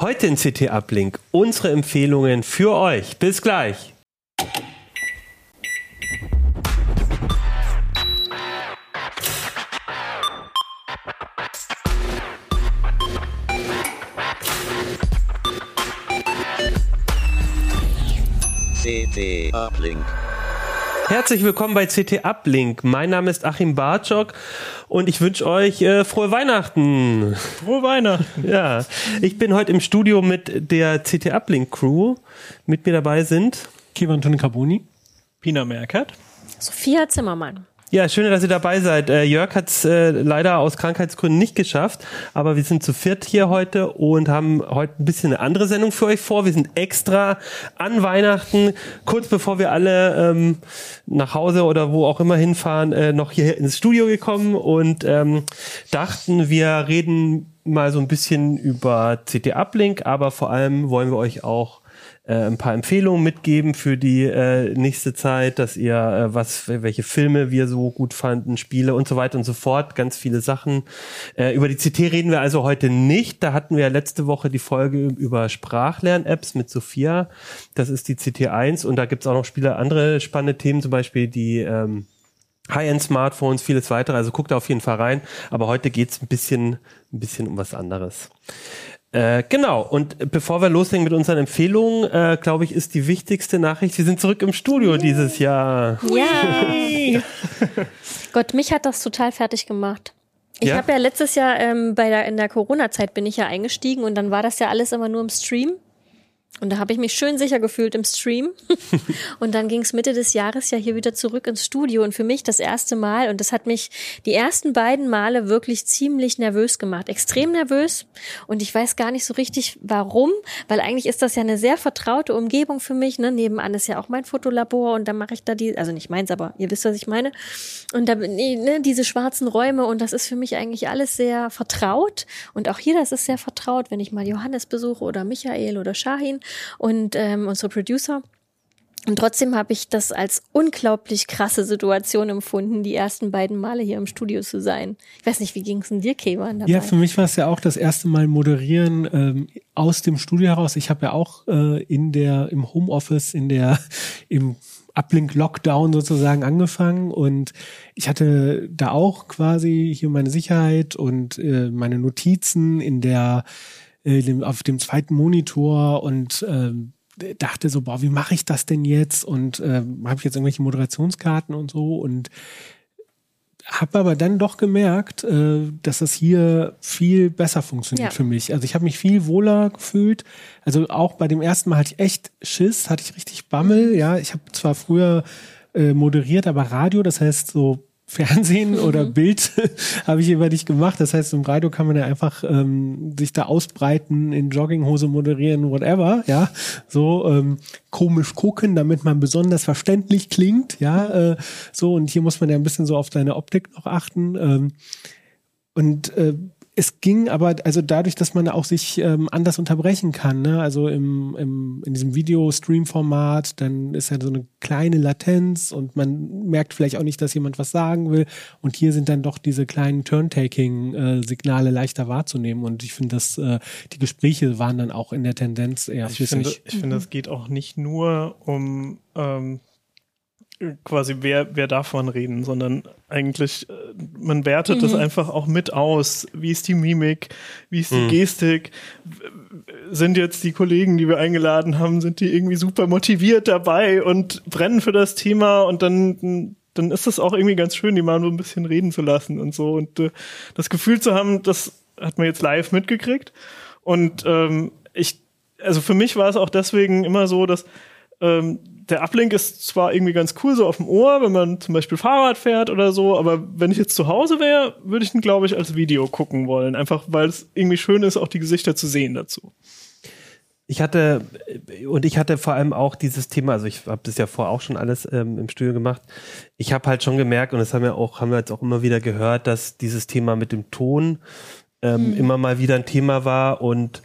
Heute in CT Uplink unsere Empfehlungen für euch. Bis gleich. CT Uplink. Herzlich willkommen bei CT Uplink. Mein Name ist Achim Bartschok und ich wünsche euch äh, frohe Weihnachten. Frohe Weihnachten. Ja, ich bin heute im Studio mit der CT Uplink Crew. Mit mir dabei sind Kivan Carboni. Pina Merkert. Sophia Zimmermann. Ja, schön, dass ihr dabei seid. Äh, Jörg hat es äh, leider aus Krankheitsgründen nicht geschafft, aber wir sind zu viert hier heute und haben heute ein bisschen eine andere Sendung für euch vor. Wir sind extra an Weihnachten, kurz bevor wir alle ähm, nach Hause oder wo auch immer hinfahren, äh, noch hier ins Studio gekommen und ähm, dachten, wir reden mal so ein bisschen über CT Uplink, aber vor allem wollen wir euch auch äh, ein paar Empfehlungen mitgeben für die äh, nächste Zeit, dass ihr äh, was, welche Filme wir so gut fanden, Spiele und so weiter und so fort, ganz viele Sachen. Äh, über die CT reden wir also heute nicht. Da hatten wir ja letzte Woche die Folge über Sprachlern-Apps mit Sophia. Das ist die CT1 und da gibt's auch noch Spiele, andere spannende Themen, zum Beispiel die ähm, High-End-Smartphones, vieles weitere. Also guckt da auf jeden Fall rein. Aber heute geht's ein bisschen, ein bisschen um was anderes. Äh, genau, und bevor wir loslegen mit unseren Empfehlungen, äh, glaube ich, ist die wichtigste Nachricht, wir sind zurück im Studio Yay. dieses Jahr. Ja. Gott, mich hat das total fertig gemacht. Ich ja? habe ja letztes Jahr ähm, bei der, in der Corona-Zeit bin ich ja eingestiegen und dann war das ja alles immer nur im Stream. Und da habe ich mich schön sicher gefühlt im Stream. und dann ging es Mitte des Jahres ja hier wieder zurück ins Studio. Und für mich das erste Mal, und das hat mich die ersten beiden Male wirklich ziemlich nervös gemacht. Extrem nervös. Und ich weiß gar nicht so richtig, warum. Weil eigentlich ist das ja eine sehr vertraute Umgebung für mich. Ne? Nebenan ist ja auch mein Fotolabor und da mache ich da die, also nicht meins, aber ihr wisst, was ich meine. Und da ne, diese schwarzen Räume und das ist für mich eigentlich alles sehr vertraut. Und auch hier, das ist sehr vertraut, wenn ich mal Johannes besuche oder Michael oder Shahin und ähm, unsere Producer. Und trotzdem habe ich das als unglaublich krasse Situation empfunden, die ersten beiden Male hier im Studio zu sein. Ich weiß nicht, wie ging es denn dir, Kevan? Ja, für mich war es ja auch das erste Mal moderieren ähm, aus dem Studio heraus. Ich habe ja auch äh, in der im Homeoffice, in der im Uplink Lockdown sozusagen angefangen und ich hatte da auch quasi hier meine Sicherheit und äh, meine Notizen in der äh, auf dem zweiten Monitor und ähm, dachte so, boah, wie mache ich das denn jetzt? Und äh, habe ich jetzt irgendwelche Moderationskarten und so und habe aber dann doch gemerkt, äh, dass das hier viel besser funktioniert ja. für mich. Also ich habe mich viel wohler gefühlt. Also auch bei dem ersten Mal hatte ich echt Schiss, hatte ich richtig Bammel. Ja, ich habe zwar früher äh, moderiert, aber Radio, das heißt so Fernsehen mhm. oder Bild habe ich immer nicht gemacht. Das heißt, im Radio kann man ja einfach ähm, sich da ausbreiten, in Jogginghose moderieren, whatever, ja. So ähm, komisch gucken, damit man besonders verständlich klingt, ja. Äh, so, und hier muss man ja ein bisschen so auf seine Optik noch achten. Ähm, und äh, es ging aber, also dadurch, dass man auch sich ähm, anders unterbrechen kann, ne? also im, im, in diesem Video-Stream-Format, dann ist ja so eine kleine Latenz und man merkt vielleicht auch nicht, dass jemand was sagen will. Und hier sind dann doch diese kleinen Turn-Taking-Signale leichter wahrzunehmen. Und ich finde, dass äh, die Gespräche waren dann auch in der Tendenz eher ich Finde, ich finde, es geht auch nicht nur um ähm, quasi wer, wer davon reden, sondern eigentlich, äh, man wertet mhm. das einfach auch mit aus. Wie ist die Mimik? Wie ist die mhm. Gestik? Sind jetzt die Kollegen, die wir eingeladen haben, sind die irgendwie super motiviert dabei und brennen für das Thema und dann, dann ist es auch irgendwie ganz schön, die mal so ein bisschen reden zu lassen und so und äh, das Gefühl zu haben, das hat man jetzt live mitgekriegt und ähm, ich, also für mich war es auch deswegen immer so, dass ähm, der Uplink ist zwar irgendwie ganz cool so auf dem Ohr, wenn man zum Beispiel Fahrrad fährt oder so, aber wenn ich jetzt zu Hause wäre, würde ich ihn, glaube ich, als Video gucken wollen. Einfach weil es irgendwie schön ist, auch die Gesichter zu sehen dazu. Ich hatte, und ich hatte vor allem auch dieses Thema, also ich habe das ja vorher auch schon alles ähm, im Studio gemacht. Ich habe halt schon gemerkt, und das haben wir auch, haben wir jetzt auch immer wieder gehört, dass dieses Thema mit dem Ton ähm, immer mal wieder ein Thema war und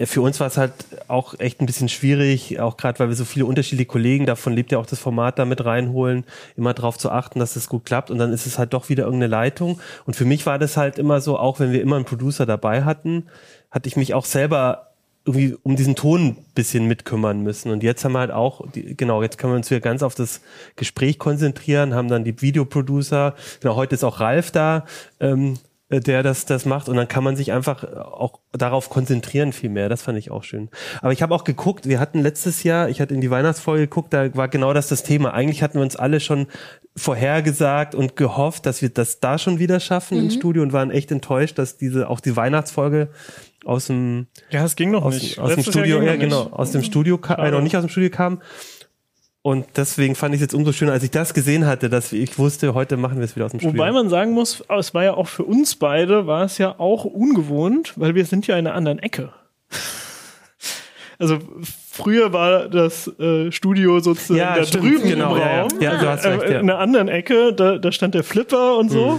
für uns war es halt auch echt ein bisschen schwierig, auch gerade weil wir so viele unterschiedliche Kollegen, davon lebt ja auch das Format damit reinholen, immer darauf zu achten, dass es gut klappt und dann ist es halt doch wieder irgendeine Leitung. Und für mich war das halt immer so, auch wenn wir immer einen Producer dabei hatten, hatte ich mich auch selber irgendwie um diesen Ton ein bisschen mitkümmern müssen. Und jetzt haben wir halt auch, genau, jetzt können wir uns wieder ganz auf das Gespräch konzentrieren, haben dann die Videoproducer, genau, heute ist auch Ralf da, ähm, äh, der das, das macht und dann kann man sich einfach auch darauf konzentrieren viel mehr. Das fand ich auch schön. Aber ich habe auch geguckt, wir hatten letztes Jahr, ich hatte in die Weihnachtsfolge geguckt, da war genau das das Thema. Eigentlich hatten wir uns alle schon vorhergesagt und gehofft, dass wir das da schon wieder schaffen im Studio und waren echt enttäuscht, dass diese auch die Weihnachtsfolge aus dem Ja, es ging noch aus, nicht. aus dem Letztes Jahr Studio, ja genau, aus dem Studio kam, äh, noch nicht aus dem Studio kam. Und deswegen fand ich es jetzt umso schöner, als ich das gesehen hatte, dass ich wusste, heute machen wir es wieder aus dem Studio. Wobei man sagen muss, es war ja auch für uns beide, war es ja auch ungewohnt, weil wir sind ja in einer anderen Ecke. Also früher war das äh, Studio sozusagen Ja, da stimmt, drüben genau, im ja, ja. Raum, Ja, du hast recht, äh, ja. in einer anderen Ecke, da, da stand der Flipper und so.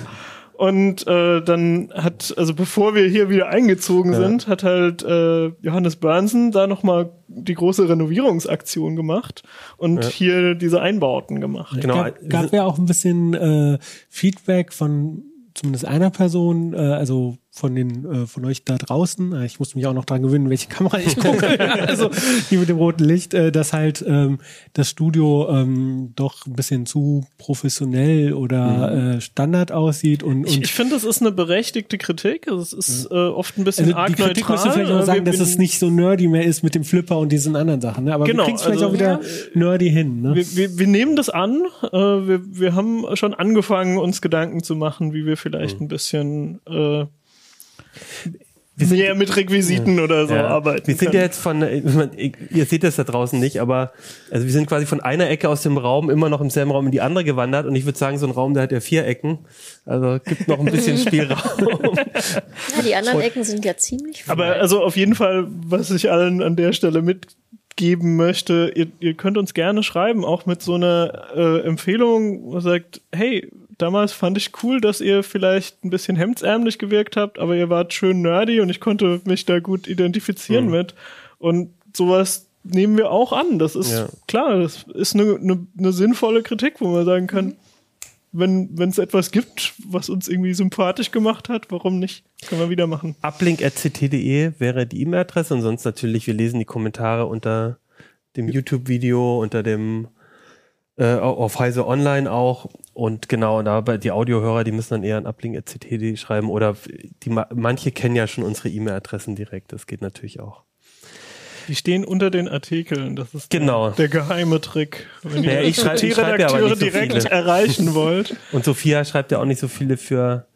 Und äh, dann hat, also bevor wir hier wieder eingezogen Ja. sind, hat halt äh, Johannes Börnsen da nochmal die große Renovierungsaktion gemacht und Ja. hier diese Einbauten gemacht. Genau. gab, gab ja auch ein bisschen äh, Feedback von zumindest einer Person, äh, also von den äh, von euch da draußen. Äh, Ich muss mich auch noch dran gewöhnen, welche Kamera ich gucke. also die mit dem roten Licht, äh, dass halt ähm, das Studio ähm, doch ein bisschen zu professionell oder äh, Standard aussieht und, Ich, und ich finde, das ist eine berechtigte Kritik. Also es ist äh, oft ein bisschen also arg die Kritik neutral. müsste vielleicht auch sagen, dass es nicht so nerdy mehr ist mit dem Flipper und diesen anderen Sachen. Ne? Aber Genau, wir kriegen es vielleicht also- auch wieder nerdy hin. Ne? wir, wir, wir nehmen das an. Äh, wir, wir haben schon angefangen, uns Gedanken zu machen, wie wir vielleicht ein bisschen äh, mehr mit Requisiten oder so Ja. arbeiten Wir sind können. ja jetzt von, ihr seht das da draußen nicht, aber also wir sind quasi von einer Ecke aus dem Raum immer noch im selben Raum in die andere gewandert und ich würde sagen, so ein Raum, der hat ja vier Ecken, also gibt noch ein bisschen Spielraum. Ja, die anderen Ecken sind ja ziemlich voll. Aber also auf jeden Fall, was ich allen an der Stelle mitgeben möchte, ihr, ihr könnt uns gerne schreiben, auch mit so einer äh, Empfehlung, wo sagt, hey, damals fand ich cool, dass ihr vielleicht ein bisschen hemdsärmlich gewirkt habt, aber ihr wart schön nerdy und ich konnte mich da gut identifizieren Mhm. mit. Und sowas nehmen wir auch an. Das ist Ja. klar, das ist eine, eine, eine sinnvolle Kritik, wo man sagen kann, wenn wenn es etwas gibt, was uns irgendwie sympathisch gemacht hat, warum nicht? Können wir wieder machen. Uplink.ct.de wäre die E-Mail-Adresse und sonst natürlich, wir lesen die Kommentare unter dem YouTube-Video, unter dem äh, auf Heise Online auch und genau, da bei die Audiohörer, die müssen dann eher an uplink.ct.de schreiben oder die ma- manche kennen ja schon unsere E-Mail-Adressen direkt, das geht natürlich auch. Die stehen unter den Artikeln. Das ist Genau. der, der geheime Trick. Wenn ihr Naja, ich schreib- ich schreib ja aber so direkt viele. erreichen wollt. Und Sophia schreibt ja auch nicht so viele für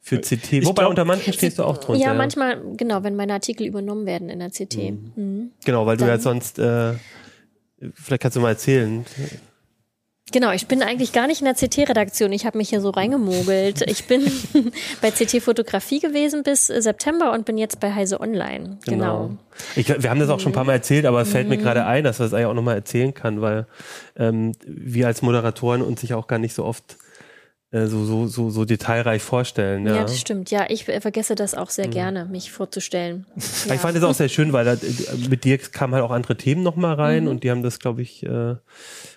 für CT. Wobei glaub- unter manchen stehst du auch drunter. ja, manchmal, genau, wenn meine Artikel übernommen werden in der CT. Mhm. Genau, weil du ja Dann- sonst äh, vielleicht kannst du mal erzählen. Genau, ich bin eigentlich gar nicht in der CT-Redaktion. Ich habe mich hier so reingemogelt. Ich bin bei CT Fotografie gewesen bis September und bin jetzt bei Heise Online. Genau. Ich, wir haben das auch schon ein paar Mal erzählt, aber es fällt Mhm. mir gerade ein, dass wir das eigentlich auch nochmal erzählen kann, weil ähm, wir als Moderatoren uns sich auch gar nicht so oft so, so, so, so detailreich vorstellen. Ja. Ja. das stimmt. Ja, ich äh, vergesse das auch sehr gerne, mich vorzustellen. Aber Ich fand es auch sehr schön, weil da, äh, mit dir kamen halt auch andere Themen nochmal rein Mhm. und die haben das, glaube ich, äh,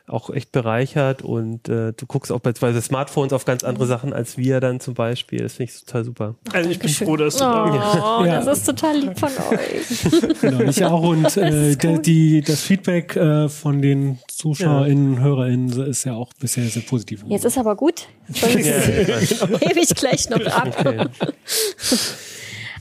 auch echt bereichert und äh, du guckst auch beispielsweise Smartphones auf ganz Mhm. andere Sachen als wir dann zum Beispiel. Das finde ich total super. Also ich bin Dankeschön. froh, dass du da Oh, Ja. das ist total lieb von euch. Genau, ich auch. Und äh, der, die, das Feedback äh, von den ZuschauerInnen, HörerInnen ist ja auch bisher sehr positiv. Jetzt ist aber gut. Sonst hebe ich gleich noch ab.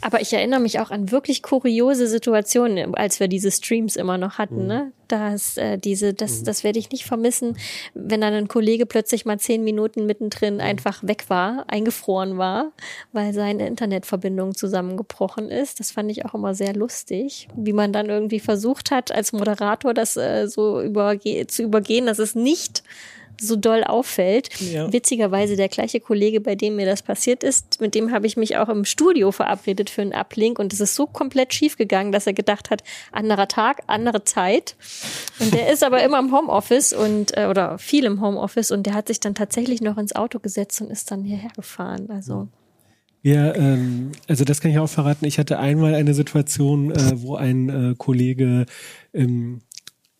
Aber ich erinnere mich auch an wirklich kuriose Situationen, als wir diese Streams immer noch hatten. Mhm. Ne? Das, äh, diese, das, mhm. das werde ich nicht vermissen, wenn dann ein Kollege plötzlich mal zehn Minuten mittendrin mhm. einfach weg war, eingefroren war, weil seine Internetverbindung zusammengebrochen ist. Das fand ich auch immer sehr lustig, wie man dann irgendwie versucht hat, als Moderator das äh, so überge zu übergehen, dass es nicht so doll auffällt. Ja. Witzigerweise der gleiche Kollege, bei dem mir das passiert ist, mit dem habe ich mich auch im Studio verabredet für einen Uplink und es ist so komplett schief gegangen, dass er gedacht hat, anderer Tag, andere Zeit. Und der ist aber immer im Homeoffice und äh, oder viel im Homeoffice und der hat sich dann tatsächlich noch ins Auto gesetzt und ist dann hierher gefahren. Also ja, ähm, also das kann ich auch verraten. Ich hatte einmal eine Situation, äh, wo ein äh, Kollege ähm, äh,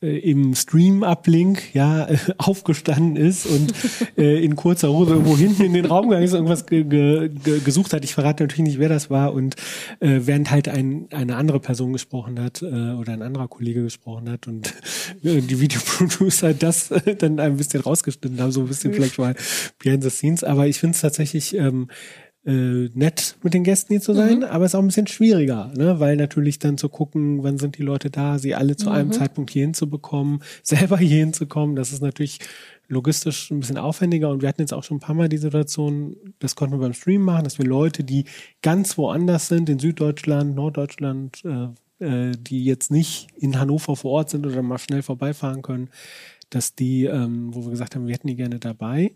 im Stream-Uplink ja äh, aufgestanden ist und äh, in kurzer Hose irgendwo hinten in den Raum gegangen ist irgendwas ge ge gesucht hat. Ich verrate natürlich nicht, wer das war. Und äh, während halt ein, eine andere Person gesprochen hat äh, oder ein anderer Kollege gesprochen hat und äh, die Videoproducer das äh, dann ein bisschen rausgeschnitten haben, so ein bisschen vielleicht mal behind the scenes. Aber ich finde es tatsächlich ähm, äh, nett mit den Gästen hier zu sein, mhm. aber es ist auch ein bisschen schwieriger, ne? weil natürlich dann zu gucken, wann sind die Leute da, sie alle zu mhm. einem Zeitpunkt hier hinzubekommen, selber hier hinzukommen, das ist natürlich logistisch ein bisschen aufwendiger und wir hatten jetzt auch schon ein paar Mal die Situation, das konnten wir beim Stream machen, dass wir Leute, die ganz woanders sind, in Süddeutschland, Norddeutschland, äh, äh, die jetzt nicht in Hannover vor Ort sind oder mal schnell vorbeifahren können, dass die, ähm, wo wir gesagt haben, wir hätten die gerne dabei,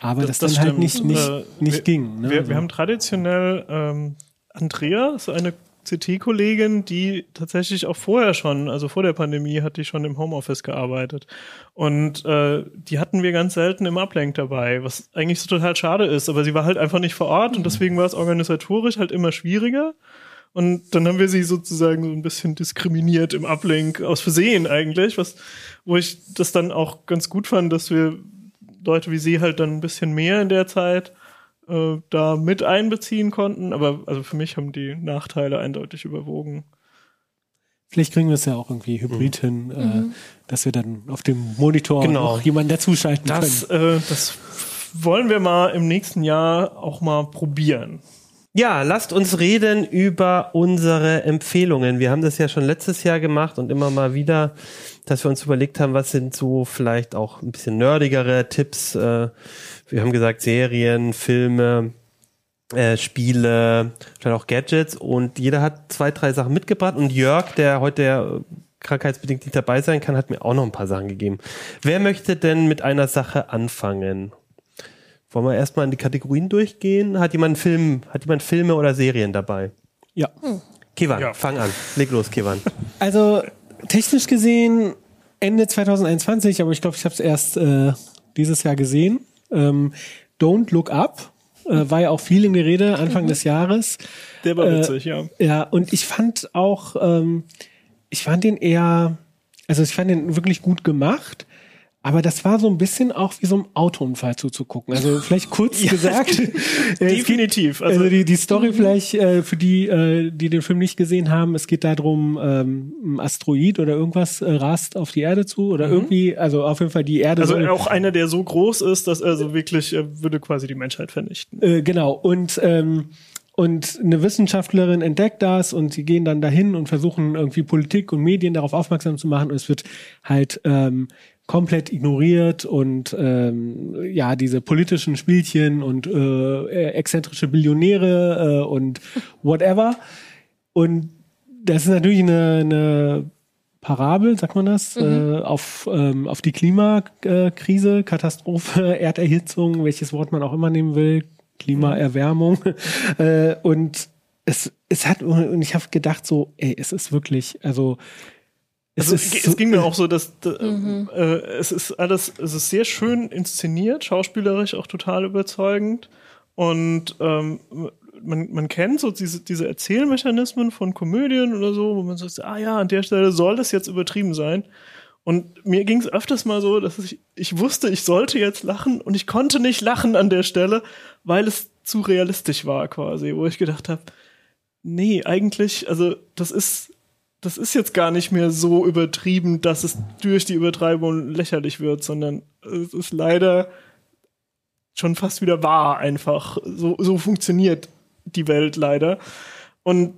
aber das, das dann halt nicht, nicht, äh, nicht wir, ging. Ne? Wir, wir also haben traditionell ähm, Andrea, so eine CT-Kollegin, die tatsächlich auch vorher schon, also vor der Pandemie, hat die schon im Homeoffice gearbeitet. Und äh, die hatten wir ganz selten im Ablenk dabei, was eigentlich so total schade ist. Aber sie war halt einfach nicht vor Ort und deswegen war es organisatorisch halt immer schwieriger. Und dann haben wir sie sozusagen so ein bisschen diskriminiert im Uplink, aus Versehen eigentlich, was, wo ich das dann auch ganz gut fand, dass wir Leute wie sie halt dann ein bisschen mehr in der Zeit äh, da mit einbeziehen konnten. Aber also für mich haben die Nachteile eindeutig überwogen. Vielleicht kriegen wir es ja auch irgendwie hybrid mhm. hin, äh, mhm. dass wir dann auf dem Monitor genau. noch jemanden dazuschalten das, können. Äh, das wollen wir mal im nächsten Jahr auch mal probieren. Ja, lasst uns reden über unsere Empfehlungen. Wir haben das ja schon letztes Jahr gemacht und immer mal wieder dass wir uns überlegt haben, was sind so vielleicht auch ein bisschen nerdigere Tipps. Äh, wir haben gesagt, Serien, Filme, äh, Spiele, vielleicht auch Gadgets und jeder hat zwei, drei Sachen mitgebracht und Jörg, der heute krankheitsbedingt nicht dabei sein kann, hat mir auch noch ein paar Sachen gegeben. Wer möchte denn mit einer Sache anfangen? Wollen wir erstmal in die Kategorien durchgehen? Hat jemand Film, hat jemand Filme oder Serien dabei? Ja. Hm. Kivan, ja. fang an. Leg los, Kivan. Also technisch gesehen Ende 2021, aber ich glaube, ich habe es erst äh, dieses Jahr gesehen. Ähm, Don't Look Up äh, war ja auch viel in der Rede Anfang mhm. des Jahres. Der war witzig, äh, ja. Ja, und ich fand auch, ähm, ich fand den eher, also ich fand den wirklich gut gemacht. Aber das war so ein bisschen auch wie so ein Autounfall zuzugucken. Also vielleicht kurz ja, gesagt. Definitiv. also, also die, die Story mhm. vielleicht äh, für die, äh, die den Film nicht gesehen haben, es geht darum, ähm, ein Asteroid oder irgendwas äh, rast auf die Erde zu oder mhm. irgendwie, also auf jeden Fall die Erde. Also so auch einer, der so groß ist, dass er so wirklich äh, würde quasi die Menschheit vernichten. Äh, genau. Und ähm, und eine Wissenschaftlerin entdeckt das und sie gehen dann dahin und versuchen irgendwie Politik und Medien darauf aufmerksam zu machen. Und es wird halt ähm, komplett ignoriert und ähm, ja, diese politischen Spielchen und äh, exzentrische Billionäre äh, und whatever. Und das ist natürlich eine, eine Parabel, sagt man das, mhm. äh, auf, ähm, auf die Klimakrise, Katastrophe, Erderhitzung, welches Wort man auch immer nehmen will, Klimaerwärmung. äh, und es, es hat, und ich habe gedacht so, ey, es ist wirklich, also also es, es, ging mir auch so, dass mhm. äh, es ist alles, es ist sehr schön inszeniert, schauspielerisch auch total überzeugend und ähm, man, man kennt so diese, diese Erzählmechanismen von Komödien oder so, wo man sagt, ah ja, an der Stelle soll das jetzt übertrieben sein. Und mir ging es öfters mal so, dass ich, ich wusste, ich sollte jetzt lachen und ich konnte nicht lachen an der Stelle, weil es zu realistisch war quasi, wo ich gedacht habe, nee, eigentlich, also das ist das ist jetzt gar nicht mehr so übertrieben, dass es durch die Übertreibung lächerlich wird, sondern es ist leider schon fast wieder wahr einfach. So, so funktioniert die Welt leider. Und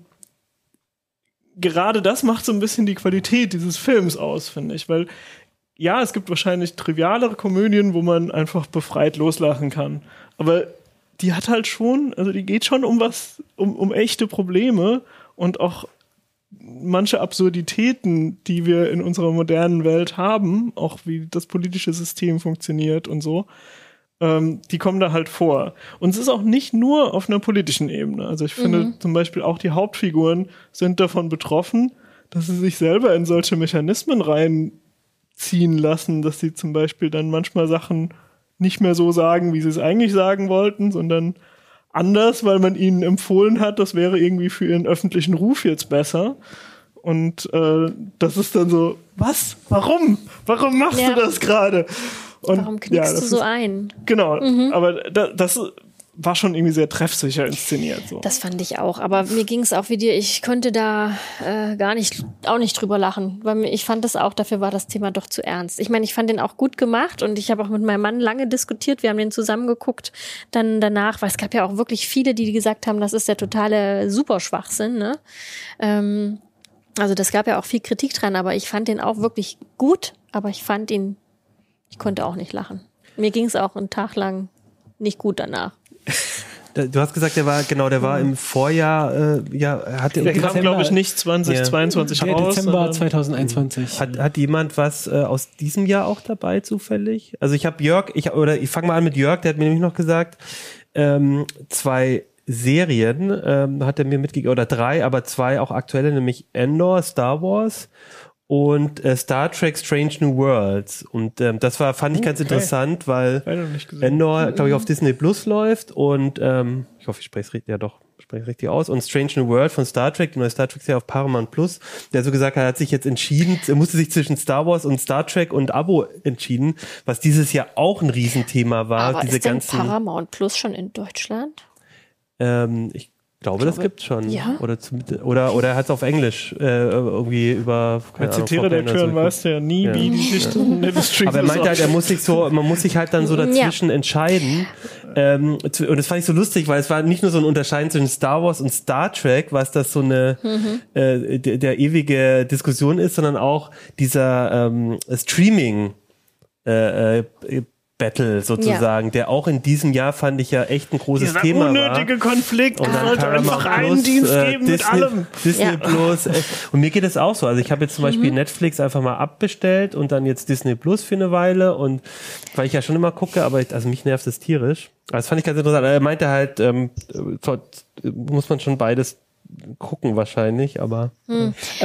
gerade das macht so ein bisschen die Qualität dieses Films aus, finde ich, weil ja, es gibt wahrscheinlich trivialere Komödien, wo man einfach befreit loslachen kann. Aber die hat halt schon, also die geht schon um was, um, um echte Probleme und auch manche Absurditäten, die wir in unserer modernen Welt haben, auch wie das politische System funktioniert und so, ähm, die kommen da halt vor. Und es ist auch nicht nur auf einer politischen Ebene. Also ich finde Mhm. zum Beispiel auch die Hauptfiguren sind davon betroffen, dass sie sich selber in solche Mechanismen reinziehen lassen, dass sie zum Beispiel dann manchmal Sachen nicht mehr so sagen, wie sie es eigentlich sagen wollten, sondern anders, weil man ihnen empfohlen hat, das wäre irgendwie für ihren öffentlichen Ruf jetzt besser. Und äh, das ist dann so, was? Warum? Warum machst Ja. du das gerade? Und Warum knickst das du so ist- ein? Genau, aber da, das war schon irgendwie sehr treffsicher inszeniert. So. Das fand ich auch. Aber mir ging es auch wie dir. Ich konnte da äh, gar nicht, auch nicht drüber lachen, weil ich fand das auch. Dafür war das Thema doch zu ernst. Ich meine, ich fand den auch gut gemacht und ich habe auch mit meinem Mann lange diskutiert. Wir haben den zusammen geguckt. Dann danach, weil es gab ja auch wirklich viele, die gesagt haben, das ist der totale Superschwachsinn. Ne? Ähm, also das gab ja auch viel Kritik dran, aber ich fand den auch wirklich gut. Aber ich fand ihn, ich konnte auch nicht lachen. Mir ging es auch einen Tag lang nicht gut danach. Du hast gesagt, der war, genau, der war im Vorjahr, äh, ja, hat, Der kam, Dezember- glaube ich, nicht 2022 Der raus. Dezember sondern- 2021. hat, hat jemand was äh, aus diesem Jahr auch dabei zufällig? Also ich habe Jörg, ich oder ich fange mal an mit Jörg, der hat mir nämlich noch gesagt, ähm, zwei Serien ähm, hat er mir mitgegeben, oder drei, aber zwei auch aktuelle, nämlich Endor, Star Wars und äh, Star Trek Strange New Worlds. Und ähm, das war, fand ich ganz Okay. interessant, weil. Endor, glaube ich, auf Disney Plus läuft und ähm, ich hoffe, ich spreche es richtig, ja doch, spreche richtig aus. Und Strange New World von Star Trek, die neue Star Trek Serie auf Paramount Plus, der so gesagt hat, hat sich jetzt entschieden, er musste sich zwischen Star Wars und Star Trek und Abo entschieden, was dieses Jahr auch ein Riesenthema war. aber diese ist ganzen, Paramount Plus schon in Deutschland? ähm, ich glaube, das gibt's schon. Ja? Oder, zum, oder, oder er hat es auf Englisch äh, irgendwie über, keine Als so weißt du ja nie, Ja. wie die das Industry Aber er meinte halt, er muss sich so, man muss sich halt dann so dazwischen entscheiden. Ähm, zu- und das fand ich so lustig, weil es war nicht nur so ein Unterscheiden zwischen Star Wars und Star Trek, was das so eine äh, der, der ewige Diskussion ist, sondern auch dieser ähm, Streaming äh, äh, Battle sozusagen, der auch in diesem Jahr fand ich ja echt ein großes Dieser Thema unnötige war. Konflikt. Und dann sollte einfach einen Plus, Dienst äh, geben mit Disney, allem. Disney Ja. Plus. Äh, und mir geht es auch so. Also ich habe jetzt zum Beispiel Mhm. Netflix einfach mal abbestellt und dann jetzt Disney Plus für eine Weile und weil ich ja schon immer gucke, aber ich, also mich nervt es tierisch. Also das fand ich ganz interessant. Er meinte halt, ähm, dort muss man schon beides gucken wahrscheinlich, aber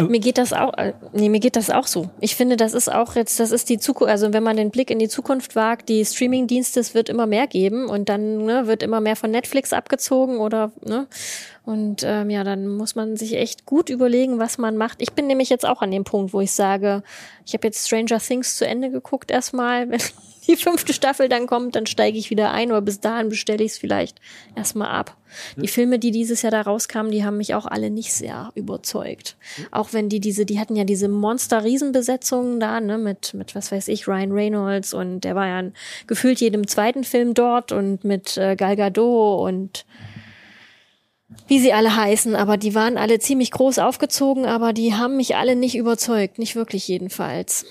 Mir geht das auch, äh, nee, mir geht das auch so. Ich finde, das ist auch jetzt, das ist die Zukunft, also wenn man den Blick in die Zukunft wagt, die Streaming-Dienste, es wird immer mehr geben und dann ne, wird immer mehr von Netflix abgezogen oder, ne? Und ähm, ja, dann muss man sich echt gut überlegen, was man macht. Ich bin nämlich jetzt auch an dem Punkt, wo ich sage, ich habe jetzt Stranger Things zu Ende geguckt erstmal. Die fünfte Staffel dann kommt, dann steige ich wieder ein, aber bis dahin bestelle ich es vielleicht erstmal ab. Die Filme, die dieses Jahr da rauskamen, die haben mich auch alle nicht sehr überzeugt. Auch wenn die diese, die hatten ja diese Monster-Riesenbesetzungen da, ne, mit, mit, was weiß ich, Ryan Reynolds und der war ja gefühlt jedem zweiten Film dort und mit äh, Gal Gadot und wie sie alle heißen, aber die waren alle ziemlich groß aufgezogen, aber die haben mich alle nicht überzeugt, nicht wirklich jedenfalls.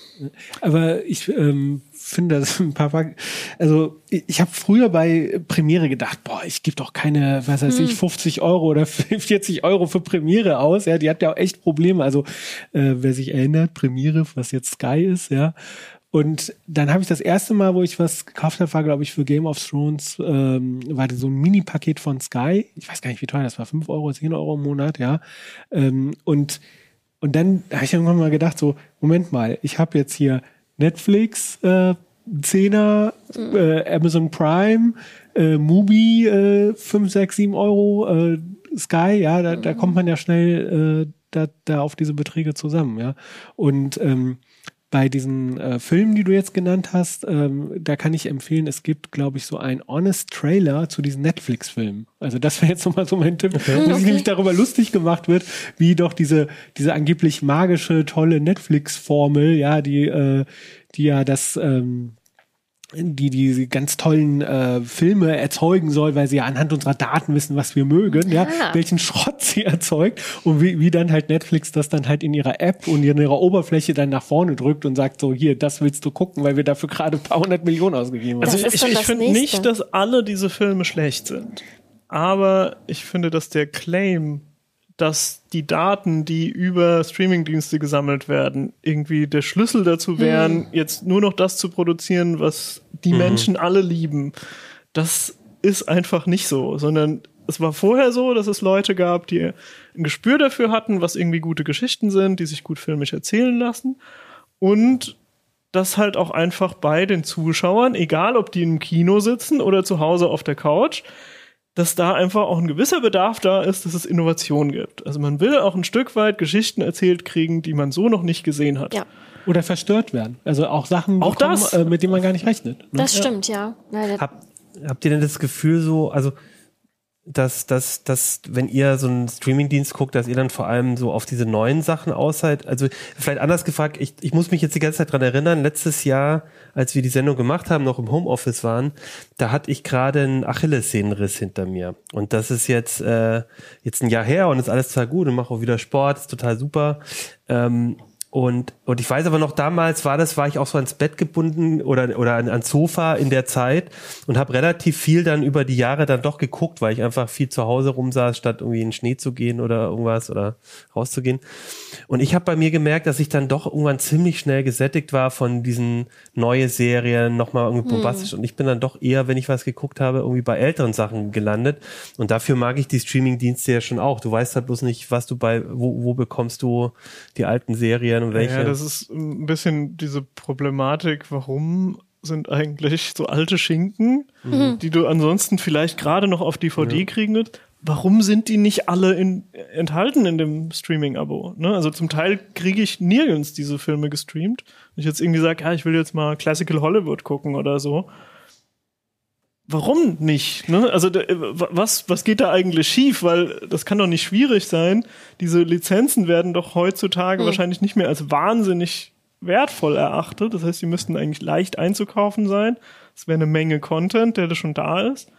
Aber ich ähm, finde das ein paar, also ich, ich habe früher bei Premiere gedacht, boah, ich gebe doch keine, was weiß ich, 50 Euro oder 40 Euro für Premiere aus. Ja, die hat ja auch echt Probleme. Also äh, wer sich erinnert, Premiere, was jetzt Sky ist, ja. Und dann habe ich das erste Mal, wo ich was gekauft habe, war, glaube ich, für Game of Thrones, ähm, war das so ein Mini-Paket von Sky. Ich weiß gar nicht, wie teuer das war, 5 Euro, 10 Euro im Monat, ja. Ähm, und, und dann habe ich irgendwann mal gedacht, so, Moment mal, ich habe jetzt hier Netflix, äh, 10er, äh, Amazon Prime, äh, Mubi, äh, 5, 6, 7 Euro, äh, Sky, ja, da, da kommt man ja schnell äh, da, da auf diese Beträge zusammen, ja. Und ähm, bei diesen äh, Filmen, die du jetzt genannt hast, ähm, da kann ich empfehlen, es gibt, glaube ich, so ein Honest Trailer zu diesen Netflix-Filmen. Also das wäre jetzt nochmal so mein Tipp, wo sich nämlich darüber lustig gemacht wird, wie doch diese, diese angeblich magische, tolle Netflix-Formel, ja, die, äh, die ja das, ähm, die diese ganz tollen äh, Filme erzeugen soll, weil sie ja anhand unserer Daten wissen, was wir mögen, ja, Ah. welchen Schrott sie erzeugt und wie, wie dann halt Netflix das dann halt in ihrer App und in ihrer Oberfläche dann nach vorne drückt und sagt so, hier, das willst du gucken, weil wir dafür gerade ein paar hundert Millionen ausgegeben haben. Also ich, ich finde nicht, dass alle diese Filme schlecht sind. Aber ich finde, dass der Claim, dass die Daten, die über Streamingdienste gesammelt werden, irgendwie der Schlüssel dazu wären, jetzt nur noch das zu produzieren, was die Menschen alle lieben, das ist einfach nicht so, sondern es war vorher so, dass es Leute gab, die ein Gespür dafür hatten, was irgendwie gute Geschichten sind, die sich gut filmisch erzählen lassen. Und dass halt auch einfach bei den Zuschauern, egal ob die im Kino sitzen oder zu Hause auf der Couch, dass da einfach auch ein gewisser Bedarf da ist, dass es Innovation gibt. Also man will auch ein Stück weit Geschichten erzählt kriegen, die man so noch nicht gesehen hat. Ja. Oder verstört werden. Also auch Sachen, Auch bekommen, das. Äh, mit denen man gar nicht rechnet. Ne? Das stimmt, ja. Der- Hab, habt ihr denn das Gefühl so, also dass, dass, dass, wenn ihr so einen Streamingdienst guckt, dass ihr dann vor allem so auf diese neuen Sachen aus seid? Also vielleicht anders gefragt, ich, ich muss mich jetzt die ganze Zeit dran erinnern, letztes Jahr, als wir die Sendung gemacht haben, noch im Homeoffice waren, da hatte ich gerade einen Achillessehnenriss hinter mir. Und das ist jetzt, äh, jetzt ein Jahr her und ist alles total gut und mache auch wieder Sport, ist total super. Ähm, und, und ich weiß aber noch, damals war das, war ich auch so ans Bett gebunden oder, oder an, ans Sofa in der Zeit und habe relativ viel dann über die Jahre dann doch geguckt, weil ich einfach viel zu Hause rumsaß, statt irgendwie in den Schnee zu gehen oder irgendwas oder rauszugehen. Und ich habe bei mir gemerkt, dass ich dann doch irgendwann ziemlich schnell gesättigt war von diesen neue Serien, nochmal irgendwie bombastisch. Und ich bin dann doch eher, wenn ich was geguckt habe, irgendwie bei älteren Sachen gelandet. Und dafür mag ich die Streaming-Dienste ja schon auch. Du weißt halt bloß nicht, was du bei, wo, wo bekommst du die alten Serien und welche. Ja, das ist ein bisschen diese Problematik, warum sind eigentlich so alte Schinken, die du ansonsten vielleicht gerade noch auf DVD kriegen würdest, warum sind die nicht alle in, enthalten in dem Streaming-Abo? Ne? Also zum Teil kriege ich nirgends diese Filme gestreamt. Wenn ich jetzt irgendwie sage, ja, ich will jetzt mal Classical Hollywood gucken oder so. Warum nicht? Ne? Also da, was, was geht da eigentlich schief? Weil das kann doch nicht schwierig sein. Diese Lizenzen werden doch heutzutage wahrscheinlich nicht mehr als wahnsinnig wertvoll erachtet. Das heißt, die müssten eigentlich leicht einzukaufen sein. Es wäre eine Menge Content, der da schon da ist.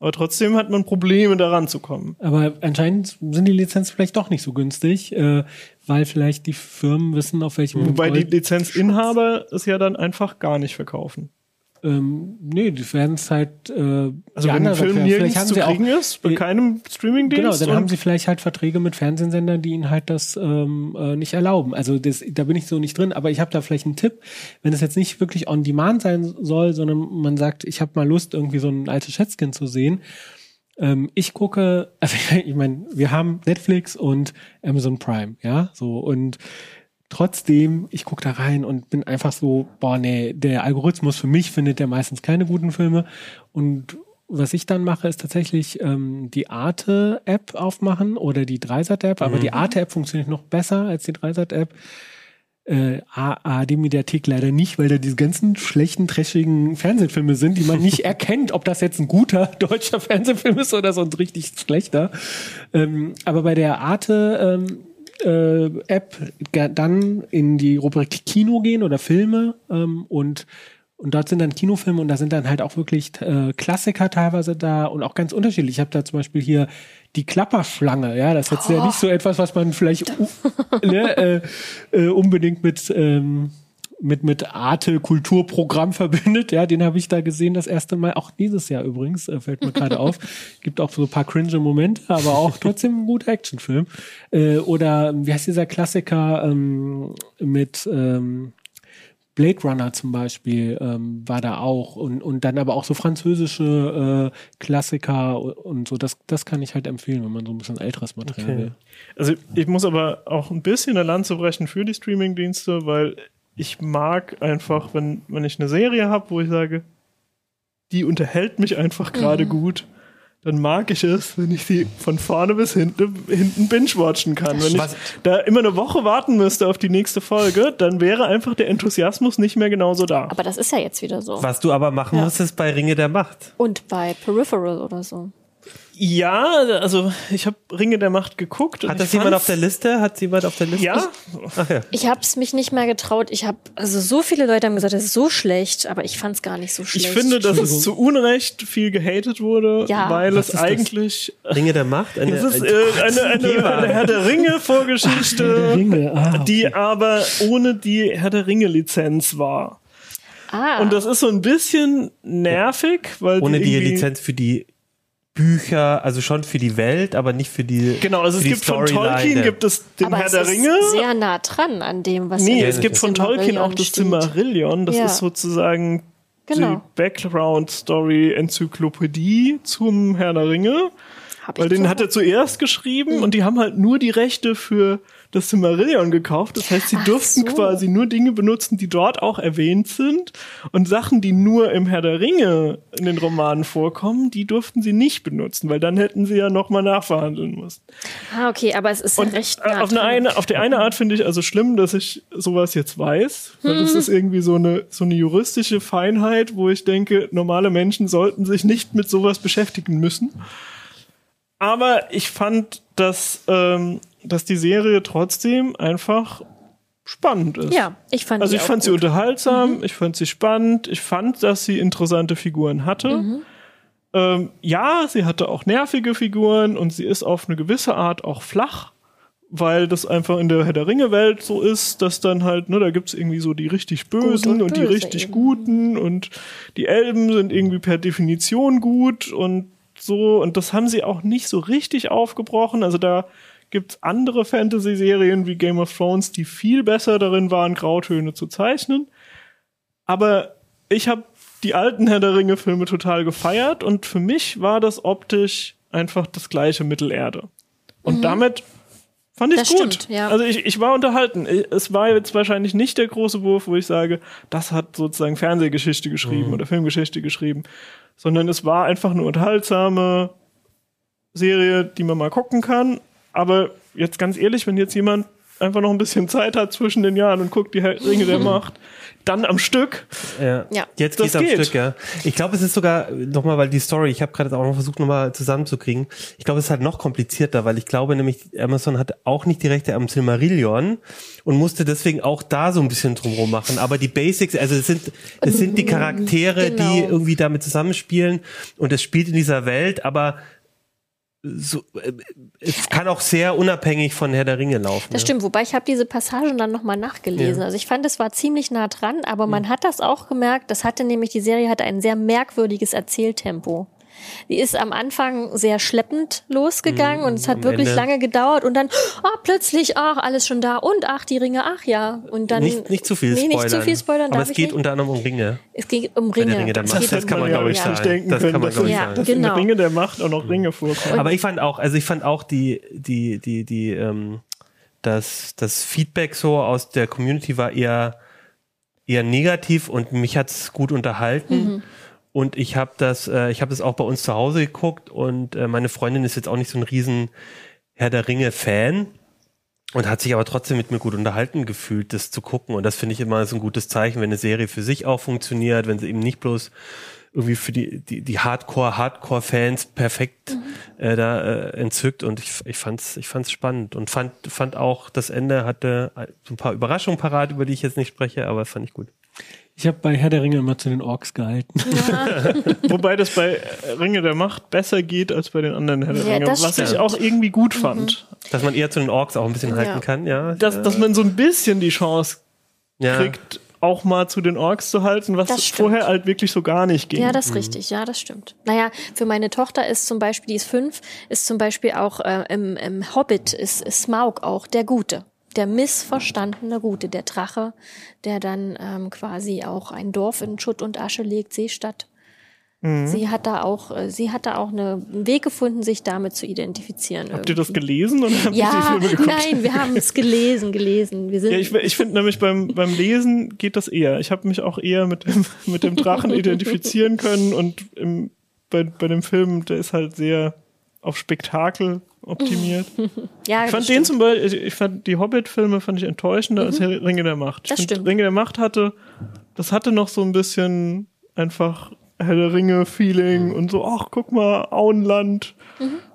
Aber trotzdem hat man Probleme, da ranzukommen. Aber anscheinend sind die Lizenzen vielleicht doch nicht so günstig, äh, weil vielleicht die Firmen wissen, auf welchem Wobei die Gold- Lizenzinhaber es ja dann einfach gar nicht verkaufen. Ähm, nee, die werden es halt äh, Also wenn ein Film nirgends zu sie auch- kriegen ist, bei keinem Streamingdienst. Genau, dann haben sie vielleicht halt Verträge mit Fernsehsendern, die ihnen halt das ähm, äh, nicht erlauben. Also das, da bin ich so nicht drin, aber ich habe da vielleicht einen Tipp, wenn es jetzt nicht wirklich on demand sein soll, sondern man sagt, ich habe mal Lust, irgendwie so ein altes Schätzchen zu sehen. Ähm, ich gucke, also ich meine, wir haben Netflix und Amazon Prime, ja, so und trotzdem, ich gucke da rein und bin einfach so, boah, nee, der Algorithmus für mich findet der meistens keine guten Filme. Und was ich dann mache, ist tatsächlich ähm, die Arte-App aufmachen oder die Dreisat-App, aber die Arte-App funktioniert noch besser als die Dreisat-App. Äh, ARD-Mediathek leider nicht, weil da diese ganzen schlechten, trashigen Fernsehfilme sind, die man nicht erkennt, ob das jetzt ein guter deutscher Fernsehfilm ist oder so ein richtig schlechter. Ähm, aber bei der Arte ähm, äh, App dann in die Rubrik Kino gehen oder Filme ähm, und und dort sind dann Kinofilme und da sind dann halt auch wirklich äh, Klassiker teilweise da und auch ganz unterschiedlich. Ich habe da zum Beispiel hier die Klapperschlange, ja, das ist jetzt ja nicht so etwas, was man vielleicht ne, äh, äh, unbedingt mit ähm, mit mit Arte Kulturprogramm verbindet. Ja, den habe ich da gesehen das erste Mal, auch dieses Jahr übrigens, äh, fällt mir gerade auf. Gibt auch so ein paar cringe Momente, aber auch trotzdem ein guter Actionfilm. Äh, oder wie heißt dieser Klassiker ähm, mit ähm, Blade Runner zum Beispiel ähm, war da auch und, und dann aber auch so französische äh, Klassiker und so. Das, das kann ich halt empfehlen, wenn man so ein bisschen älteres Material Okay. will. Also ich muss aber auch ein bisschen eine Lanze brechen für die Streamingdienste, weil ich mag einfach, wenn, wenn ich eine Serie habe, wo ich sage, die unterhält mich einfach gerade gut, dann mag ich es, wenn ich die von vorne bis hinten, hinten binge-watchen kann. Wenn ich da immer eine Woche warten müsste auf die nächste Folge, dann wäre einfach der Enthusiasmus nicht mehr genauso da. Aber das ist ja jetzt wieder so. Was du aber machen Ja. musst, ist bei Ringe der Macht. Und bei Peripheral oder so. Ja, also ich habe Ringe der Macht geguckt. und Hat das jemand auf der Liste? Hat jemand auf der Liste? Ja, Ach ja. Ich habe es mich nicht mal getraut. Ich habe also so viele Leute haben gesagt, das ist so schlecht, aber ich fand es gar nicht so schlecht. ich finde, dass es zu Unrecht viel gehatet wurde, Ja. weil Was es ist das? eigentlich Ringe der Macht? Eine, Das ist äh, eine, eine, eine Herr der Ringe Der Vorgeschichte, Ringe, ah, okay. die aber ohne die Herr der Ringe Lizenz war. ah, Und das ist so ein bisschen nervig, weil ohne die irgendwie- Lizenz für die Bücher, also schon für die Welt, aber nicht für die. Genau, also es gibt von Tolkien gibt es den aber Herr es der ist Ringe. sehr nah dran an dem, was Nee, es gibt von Tolkien auch das steht. Silmarillion. Das Ja. ist sozusagen Genau. die Background-Story-Enzyklopädie zum Herr der Ringe. Hab Weil den so- hat er zuerst geschrieben Mhm. und die haben halt nur die Rechte für das Silmarillion gekauft. Das heißt, sie Ach durften so. quasi nur Dinge benutzen, die dort auch erwähnt sind. Und Sachen, die nur im Herr der Ringe in den Romanen vorkommen, die durften sie nicht benutzen, weil dann hätten sie ja nochmal nachverhandeln müssen. Ah, okay, aber es ist Und recht äh, nah auf, eine, eine, auf die eine Art finde ich also schlimm, dass ich sowas jetzt weiß, weil Mhm. das ist irgendwie so eine, so eine juristische Feinheit, wo ich denke, normale Menschen sollten sich nicht mit sowas beschäftigen müssen. Aber ich fand, dass, ähm, dass die Serie trotzdem einfach spannend ist. Ja, ich fand Also ich fand sie gut. unterhaltsam, ich fand sie spannend, ich fand, dass sie interessante Figuren hatte. Mhm. Ähm, ja, sie hatte auch nervige Figuren und sie ist auf eine gewisse Art auch flach, weil das einfach in der Herr der Ringe-Welt so ist, dass dann halt, ne, da gibt's irgendwie so die richtig Bösen und und, die richtig eben. Guten und die Elben sind irgendwie per Definition gut und so und das haben sie auch nicht so richtig aufgebrochen. Also da gibt's andere Fantasy-Serien wie Game of Thrones, die viel besser darin waren, Grautöne zu zeichnen. Aber ich habe die alten Herr der Ringe-Filme total gefeiert und für mich war das optisch einfach das gleiche Mittelerde. Und damit fand ich Das gut. stimmt, ja. Also ich, ich war unterhalten. Es war jetzt wahrscheinlich nicht der große Wurf, wo ich sage, das hat sozusagen Fernsehgeschichte geschrieben oder Filmgeschichte geschrieben, sondern es war einfach eine unterhaltsame Serie, die man mal gucken kann. Aber jetzt ganz ehrlich, wenn jetzt jemand einfach noch ein bisschen Zeit hat zwischen den Jahren und guckt die Ringe der Macht, dann am Stück. Ja. Ja. Jetzt Das geht's am geht. Stück, ja. Ich glaube, es ist sogar nochmal, weil die Story, ich habe gerade auch noch versucht, nochmal zusammenzukriegen. Ich glaube, es ist halt noch komplizierter, weil ich glaube nämlich, Amazon hat auch nicht die Rechte am Silmarillion und musste deswegen auch da so ein bisschen drumherum machen. Aber die Basics, also es sind, es sind die Charaktere, die Genau. irgendwie damit zusammenspielen und es spielt in dieser Welt, aber so, äh, es kann auch sehr unabhängig von Herr der Ringe laufen. Das ja. stimmt, wobei ich habe diese Passagen dann nochmal nachgelesen. Ja. Also ich fand, es war ziemlich nah dran, aber man hat das auch gemerkt, das hatte nämlich, die Serie hatte ein sehr merkwürdiges Erzähltempo. Die ist am Anfang sehr schleppend losgegangen und es hat am wirklich Ende. lange gedauert und dann, ah, plötzlich, ach, alles schon da und ach, die Ringe, ach ja. Und dann. Nicht, nicht zu viel nee, spoilern. nicht zu viel spoilern, aber es geht nicht? unter anderem um Ringe. Es geht um Ringe. der Ringe Es geht Das um kann man, Ringe, glaube ich, ja. sagen. nicht denken Das können, kann man, dass, glaube ich, Ja, sagen. dass genau. in Ringe der Macht auch noch Ringe vorkommen. Aber ich fand auch, also ich fand auch die, die, die, die, ähm, das, das Feedback so aus der Community war eher, eher negativ und mich hat's gut unterhalten. Und ich habe das, äh, ich habe das auch bei uns zu Hause geguckt und äh, meine Freundin ist jetzt auch nicht so ein riesen Herr der Ringe Fan und hat sich aber trotzdem mit mir gut unterhalten gefühlt, das zu gucken. Und das finde ich immer so ein gutes Zeichen, wenn eine Serie für sich auch funktioniert, wenn sie eben nicht bloß irgendwie für die, die, die Hardcore-Hardcore-Fans perfekt äh, da äh, entzückt und ich, ich fand's, ich fand's spannend und fand, fand auch, das Ende hatte so ein paar Überraschungen parat, über die ich jetzt nicht spreche, aber fand ich gut. Ich habe bei Herr der Ringe immer zu den Orks gehalten. Wobei das bei Ringe der Macht besser geht als bei den anderen Herr der Ja, Ringe, was ich stimmt. auch irgendwie gut fand. Dass man eher zu den Orks auch ein bisschen halten kann, ja. Dass, dass man so ein bisschen die Chance ja. kriegt, auch mal zu den Orks zu halten, was vorher halt wirklich so gar nicht ging. Ja, das ist richtig, ja, das stimmt. Naja, für meine Tochter ist zum Beispiel, die ist fünf, ist zum Beispiel auch äh, im, im Hobbit ist, ist Smaug auch der Gute. Der missverstandene Gute, der Drache, der dann ähm, quasi auch ein Dorf in Schutt und Asche legt, Seestadt. Mhm. Sie hat da auch, äh, sie hat da auch eine, einen Weg gefunden, sich damit zu identifizieren. Habt ihr das irgendwie. gelesen oder habt ihr die Ja, Filme geguckt? nein, wir haben es gelesen, gelesen. Wir sind Ja, ich, ich finde nämlich beim, beim Lesen geht das eher. Ich habe mich auch eher mit dem, mit dem Drachen identifizieren können und im, bei, bei dem Film, der ist halt sehr auf Spektakel optimiert. ja, Ich fand den zum Beispiel, ich fand die Hobbit-Filme fand ich enttäuschender als Ringe der Macht. Ich Das find, stimmt. Ringe der Macht hatte, das hatte noch so ein bisschen einfach der Ringe-Feeling und so, ach, guck mal, Auenland.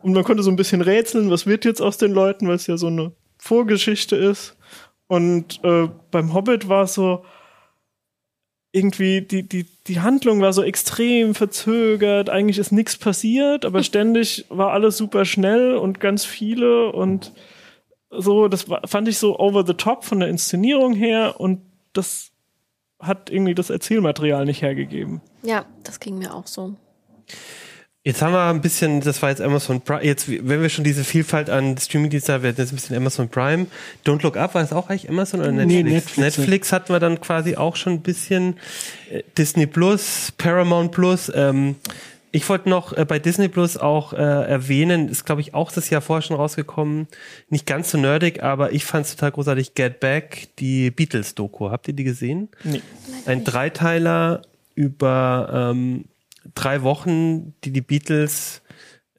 Und man konnte so ein bisschen rätseln, was wird jetzt aus den Leuten, weil es ja so eine Vorgeschichte ist. Und äh, beim Hobbit war es so, irgendwie, die, die, die Handlung war so extrem verzögert, eigentlich ist nichts passiert, aber ständig war alles super schnell und ganz viele und so, das war, fand ich so over the top von der Inszenierung her und das hat irgendwie das Erzählmaterial nicht hergegeben. Ja, das ging mir auch so. Jetzt haben wir ein bisschen, das war jetzt Amazon Prime, jetzt, wenn wir schon diese Vielfalt an Streaming-Diensten haben, wir hatten jetzt ein bisschen Amazon Prime. Don't Look Up, war das auch eigentlich Amazon oder Netflix? Nee, Netflix. Netflix hatten wir dann quasi auch schon ein bisschen, äh, Disney Plus, Paramount Plus, ähm, ich wollte noch äh, bei Disney Plus auch äh, erwähnen, ist glaube ich auch das Jahr vorher schon rausgekommen, nicht ganz so nerdig, aber ich fand es total großartig, Get Back, die Beatles-Doku. Habt ihr die gesehen? Nee. Ein Dreiteiler über ähm, drei Wochen, die die Beatles,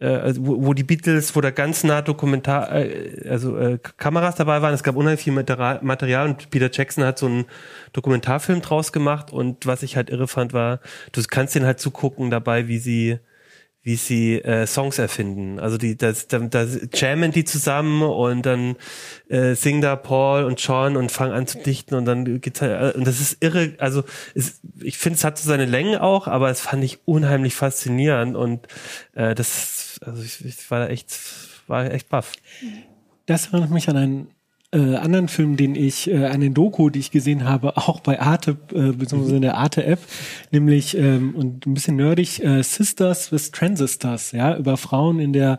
äh, also wo, wo die Beatles, wo da ganz nah Dokumentar, äh, also äh, Kameras dabei waren. Es gab unheimlich viel Material, und Peter Jackson hat so einen Dokumentarfilm draus gemacht. Und was ich halt irre fand, war, du kannst den halt zugucken dabei, wie sie wie sie äh, Songs erfinden. Also die, das, da, da jammen die zusammen und dann äh, singen da Paul und Sean und fangen an zu dichten und dann geht's halt, äh, und das ist irre, also es, ich finde, es hat so seine Längen auch, aber es fand ich unheimlich faszinierend und äh, das, also ich, ich war da echt, war echt baff. Das erinnert mich an einen äh, anderen Film, den ich, äh, den Doku, die ich gesehen habe, auch bei Arte, äh, beziehungsweise in der Arte-App, nämlich, ähm, und ein bisschen nerdig, äh, Sisters with Transistors, ja, über Frauen in der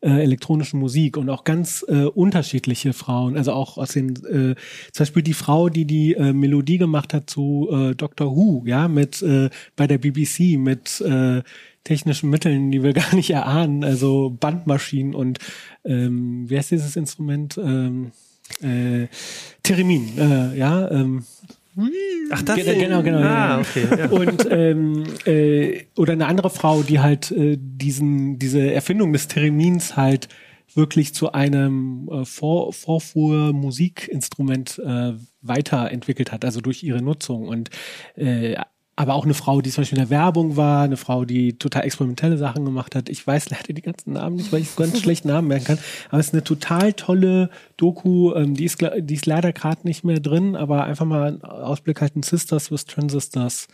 äh, elektronischen Musik und auch ganz äh, unterschiedliche Frauen, also auch aus den, äh, zum Beispiel die Frau, die die äh, Melodie gemacht hat zu äh, Doctor Who, ja, mit äh, bei der BBC mit äh, technischen Mitteln, die wir gar nicht erahnen, also Bandmaschinen und ähm, wie heißt dieses Instrument? Ähm, äh, Theremin, äh, ja. Ähm, Ach, das Ge äh, genau, genau. Ah, ja. okay. Ja. Und ähm, äh, oder eine andere Frau, die halt äh, diesen diese Erfindung des Theremins halt wirklich zu einem äh, Vor Vorfuhrmusikinstrument äh, weiterentwickelt hat, also durch ihre Nutzung. Und äh, aber auch eine Frau, die zum Beispiel in der Werbung war, eine Frau, die total experimentelle Sachen gemacht hat. Ich weiß leider die ganzen Namen nicht, weil ich ganz schlecht Namen merken kann. Aber es ist eine total tolle Doku. Ähm, die, ist, die ist leider gerade nicht mehr drin, aber einfach mal einen Ausblick halten. Sisters with Transistors.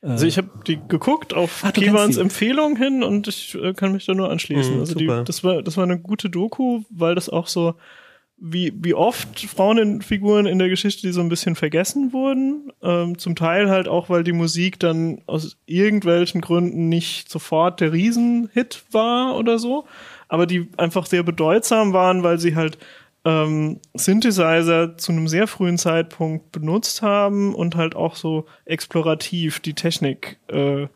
Also ich habe die geguckt auf Ach, Kevans. Empfehlung hin und ich äh, kann mich da nur anschließen. Mhm, also die, das war das war eine gute Doku, weil das auch so wie wie oft Frauenfiguren in der Geschichte, die so ein bisschen vergessen wurden. Ähm, zum Teil halt auch, weil die Musik dann aus irgendwelchen Gründen nicht sofort der Riesenhit war oder so, aber die einfach sehr bedeutsam waren, weil sie halt ähm, Synthesizer zu einem sehr frühen Zeitpunkt benutzt haben und halt auch so explorativ die Technik äh,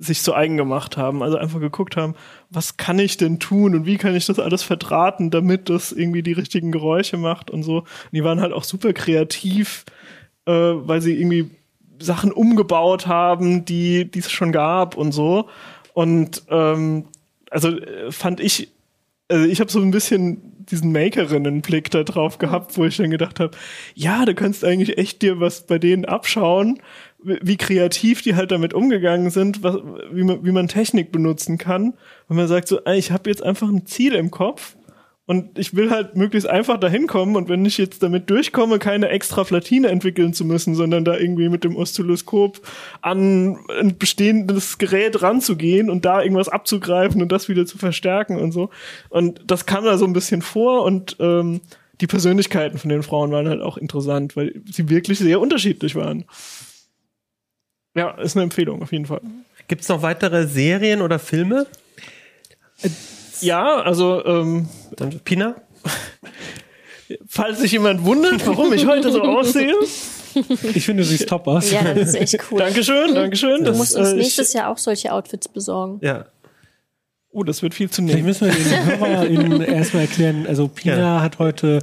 sich zu eigen gemacht haben. Also einfach geguckt haben, was kann ich denn tun und wie kann ich das alles verdrahten, damit das irgendwie die richtigen Geräusche macht und so. Und die waren halt auch super kreativ, äh, weil sie irgendwie Sachen umgebaut haben, die es schon gab und so. Und ähm, also äh, fand ich also ich habe so ein bisschen diesen Makerinnenblick da drauf gehabt, wo ich dann gedacht habe, ja, du kannst eigentlich echt dir was bei denen abschauen, wie kreativ die halt damit umgegangen sind, was, wie, man, wie man Technik benutzen kann. Wenn man sagt so, ey, ich habe jetzt einfach ein Ziel im Kopf und ich will halt möglichst einfach dahin kommen und wenn ich jetzt damit durchkomme, keine extra Platine entwickeln zu müssen, sondern da irgendwie mit dem Oszilloskop an ein bestehendes Gerät ranzugehen und da irgendwas abzugreifen und das wieder zu verstärken und so. Und das kam da so ein bisschen vor und ähm, die Persönlichkeiten von den Frauen waren halt auch interessant, weil sie wirklich sehr unterschiedlich waren. Ja, ist eine Empfehlung auf jeden Fall. Gibt's noch weitere Serien oder Filme? Ja, also ähm, Dann Pina? falls sich jemand wundert, warum ich heute so aussehe, Ich finde, du siehst top aus. Ja, das ist echt cool. Dankeschön, Dankeschön. Du musst uns äh, ich- nächstes Jahr auch solche Outfits besorgen. Ja. Oh, das wird viel zu Vielleicht nehmen. müssen wir den HörerInnen erstmal erklären. Also Pina Ja. hat heute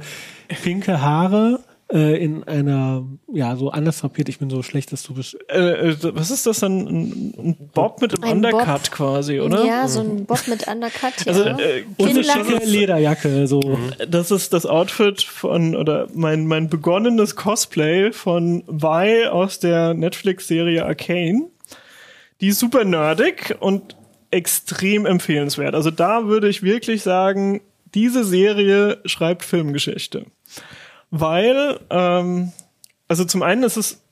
pinke Haare äh, in einer, ja, so anders drapiert. Ich bin so schlecht, dass du bist. Äh, äh, was ist das dann? Ein, ein Bob mit einem Ein Undercut Bob. quasi, oder? Ja, so ein Bob mit Undercut. Ja. Also, äh, Und eine Kinnlachen. schicke Lederjacke, so. das ist das Outfit von, oder mein, mein begonnenes Cosplay von Vi aus der Netflix-Serie Arcane. Die ist super nerdig und extrem empfehlenswert. Also da würde ich wirklich sagen, diese Serie schreibt Filmgeschichte. Weil, ähm, also zum einen ist es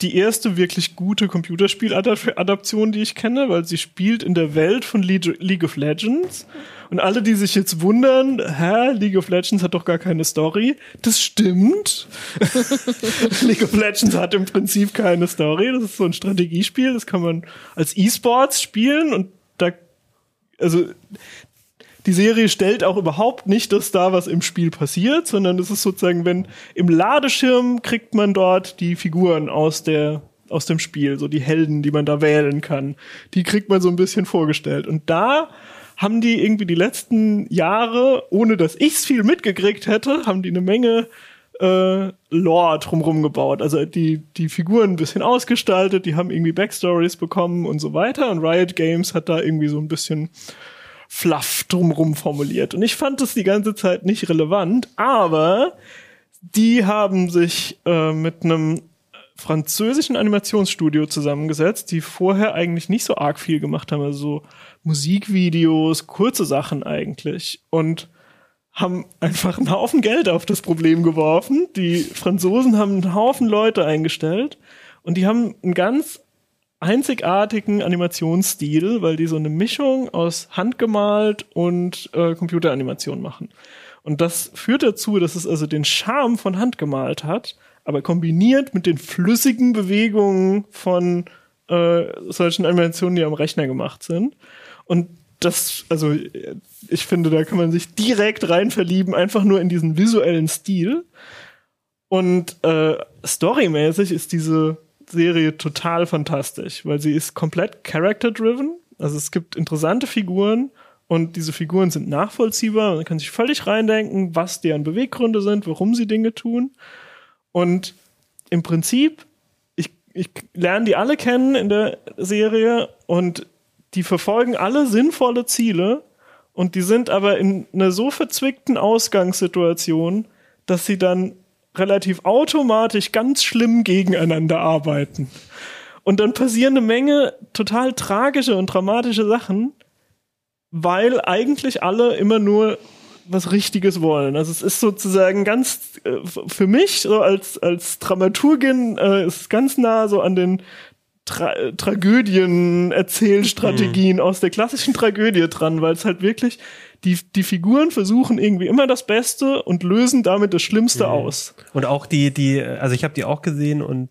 die erste wirklich gute Computerspieladaption, die ich kenne, weil sie spielt in der Welt von League of Legends. Und alle, die sich jetzt wundern, hä, League of Legends hat doch gar keine Story. Das stimmt. League of Legends hat im Prinzip keine Story. Das ist so ein Strategiespiel. Das kann man als E-Sports spielen und da, also, die Serie stellt auch überhaupt nicht das dar, was im Spiel passiert, sondern es ist sozusagen, wenn im Ladeschirm kriegt man dort die Figuren aus der aus dem Spiel, so die Helden, die man da wählen kann. Die kriegt man so ein bisschen vorgestellt. Und da haben die irgendwie die letzten Jahre, ohne dass ich's viel mitgekriegt hätte, haben die eine Menge äh, Lore drumrum gebaut. Also die, die Figuren ein bisschen ausgestaltet, die haben irgendwie Backstories bekommen und so weiter. Und Riot Games hat da irgendwie so ein bisschen Fluff drumrum formuliert. Und ich fand das die ganze Zeit nicht relevant, aber die haben sich äh, mit einem französischen Animationsstudio zusammengesetzt, die vorher eigentlich nicht so arg viel gemacht haben, also so Musikvideos, kurze Sachen eigentlich und haben einfach einen Haufen Geld auf das Problem geworfen. Die Franzosen haben einen Haufen Leute eingestellt und die haben einen ganz einzigartigen Animationsstil, weil die so eine Mischung aus handgemalt und äh, Computeranimation machen. Und das führt dazu, dass es also den Charme von handgemalt hat, aber kombiniert mit den flüssigen Bewegungen von äh, solchen Animationen, die am Rechner gemacht sind. Und das, also ich finde, da kann man sich direkt rein verlieben, einfach nur in diesen visuellen Stil. Und äh, storymäßig ist diese Serie total fantastisch, weil sie ist komplett character-driven. Also es gibt interessante Figuren und diese Figuren sind nachvollziehbar. Man kann sich völlig reindenken, was deren Beweggründe sind, warum sie Dinge tun. Und im Prinzip, ich, ich lerne die alle kennen in der Serie und die verfolgen alle sinnvolle Ziele und die sind aber in einer so verzwickten Ausgangssituation, dass sie dann relativ automatisch ganz schlimm gegeneinander arbeiten. Und dann passieren eine Menge total tragische und dramatische Sachen, weil eigentlich alle immer nur was Richtiges wollen. Also es ist sozusagen ganz äh, für mich so als als Dramaturgin äh, ist ganz nah so an den Tra Tragödien Erzählstrategien mhm. aus der klassischen Tragödie dran, weil es halt wirklich die, die Figuren versuchen irgendwie immer das Beste und lösen damit das Schlimmste mhm. aus. Und auch die, die, also ich habe die auch gesehen und,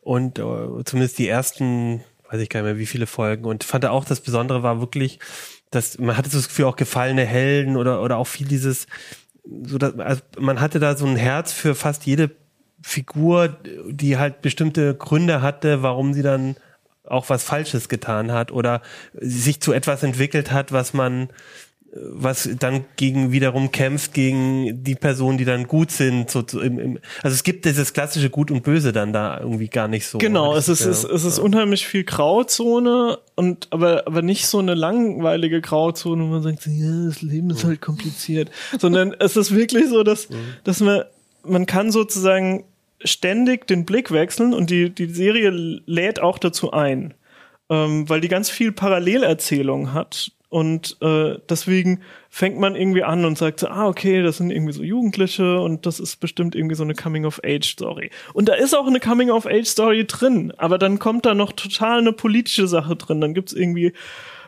und uh, zumindest die ersten, weiß ich gar nicht mehr, wie viele Folgen und fand auch, das Besondere war wirklich, dass man hatte so das Gefühl, auch gefallene Helden oder, oder auch viel dieses, so dass, also man hatte da so ein Herz für fast jede Figur, die halt bestimmte Gründe hatte, warum sie dann auch was Falsches getan hat oder sich zu etwas entwickelt hat, was man was dann gegen wiederum kämpft gegen die Personen, die dann gut sind. So, so im, im, also es gibt dieses klassische Gut und Böse dann da irgendwie gar nicht so. Genau, es ist, ja, es, es ist unheimlich viel Grauzone und aber aber nicht so eine langweilige Grauzone, wo man sagt, ja, das Leben ist halt kompliziert, sondern es ist wirklich so, dass mhm. dass man man kann sozusagen ständig den Blick wechseln und die die Serie lädt auch dazu ein, ähm, weil die ganz viel Parallelerzählung hat und äh, deswegen fängt man irgendwie an und sagt so, ah, okay, das sind irgendwie so Jugendliche und das ist bestimmt irgendwie so eine Coming-of-Age-Story. Und da ist auch eine Coming-of-Age-Story drin, aber dann kommt da noch total eine politische Sache drin. Dann gibt's irgendwie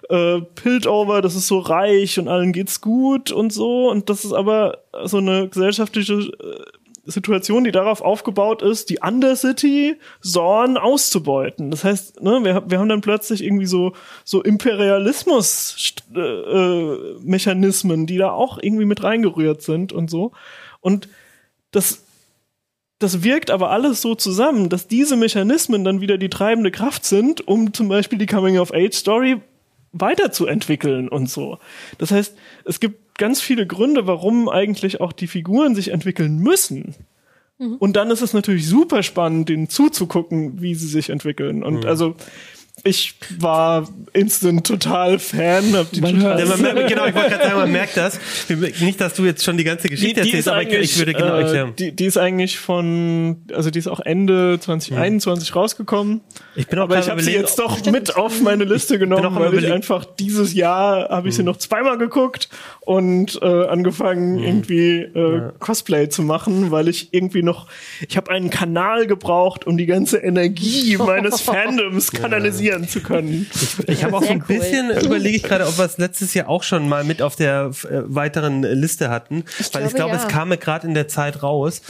äh, Piltover, das ist so reich und allen geht's gut und so. Und das ist aber so eine gesellschaftliche äh, Situation, die darauf aufgebaut ist, die Undercity Zorn auszubeuten. Das heißt, ne, wir, wir haben dann plötzlich irgendwie so, so Imperialismus-Mechanismen, äh, die da auch irgendwie mit reingerührt sind und so. Und das, das wirkt aber alles so zusammen, dass diese Mechanismen dann wieder die treibende Kraft sind, um zum Beispiel die Coming-of-Age-Story weiterzuentwickeln und so. Das heißt, es gibt ganz viele Gründe, warum eigentlich auch die Figuren sich entwickeln müssen. Mhm. Und dann ist es natürlich super spannend, denen zuzugucken, wie sie sich entwickeln. Und mhm. also ich war instant total Fan. Hab die Man total Ja, man merkt, genau, ich wollte gerade sagen, man merkt das. Nicht, dass du jetzt schon die ganze Geschichte erzählst, aber ich, ich würde genau äh, erklären. die, die ist eigentlich von, also die ist auch Ende 2021 rausgekommen. Ich bin auch Aber gerade ich habe sie jetzt doch mit auf meine Liste genommen, weil ich überlegen- einfach dieses Jahr habe ich sie noch zweimal geguckt und äh, angefangen irgendwie äh, Cosplay zu machen, weil ich irgendwie noch, ich habe einen Kanal gebraucht, um die ganze Energie meines Fandoms kanalisieren zu können. Ich habe auch so ein cool. bisschen, überlege ich gerade, ob wir es letztes Jahr auch schon mal mit auf der äh, weiteren Liste hatten. Weil ich glaube, glaube, ja. es kam mir gerade in der Zeit raus.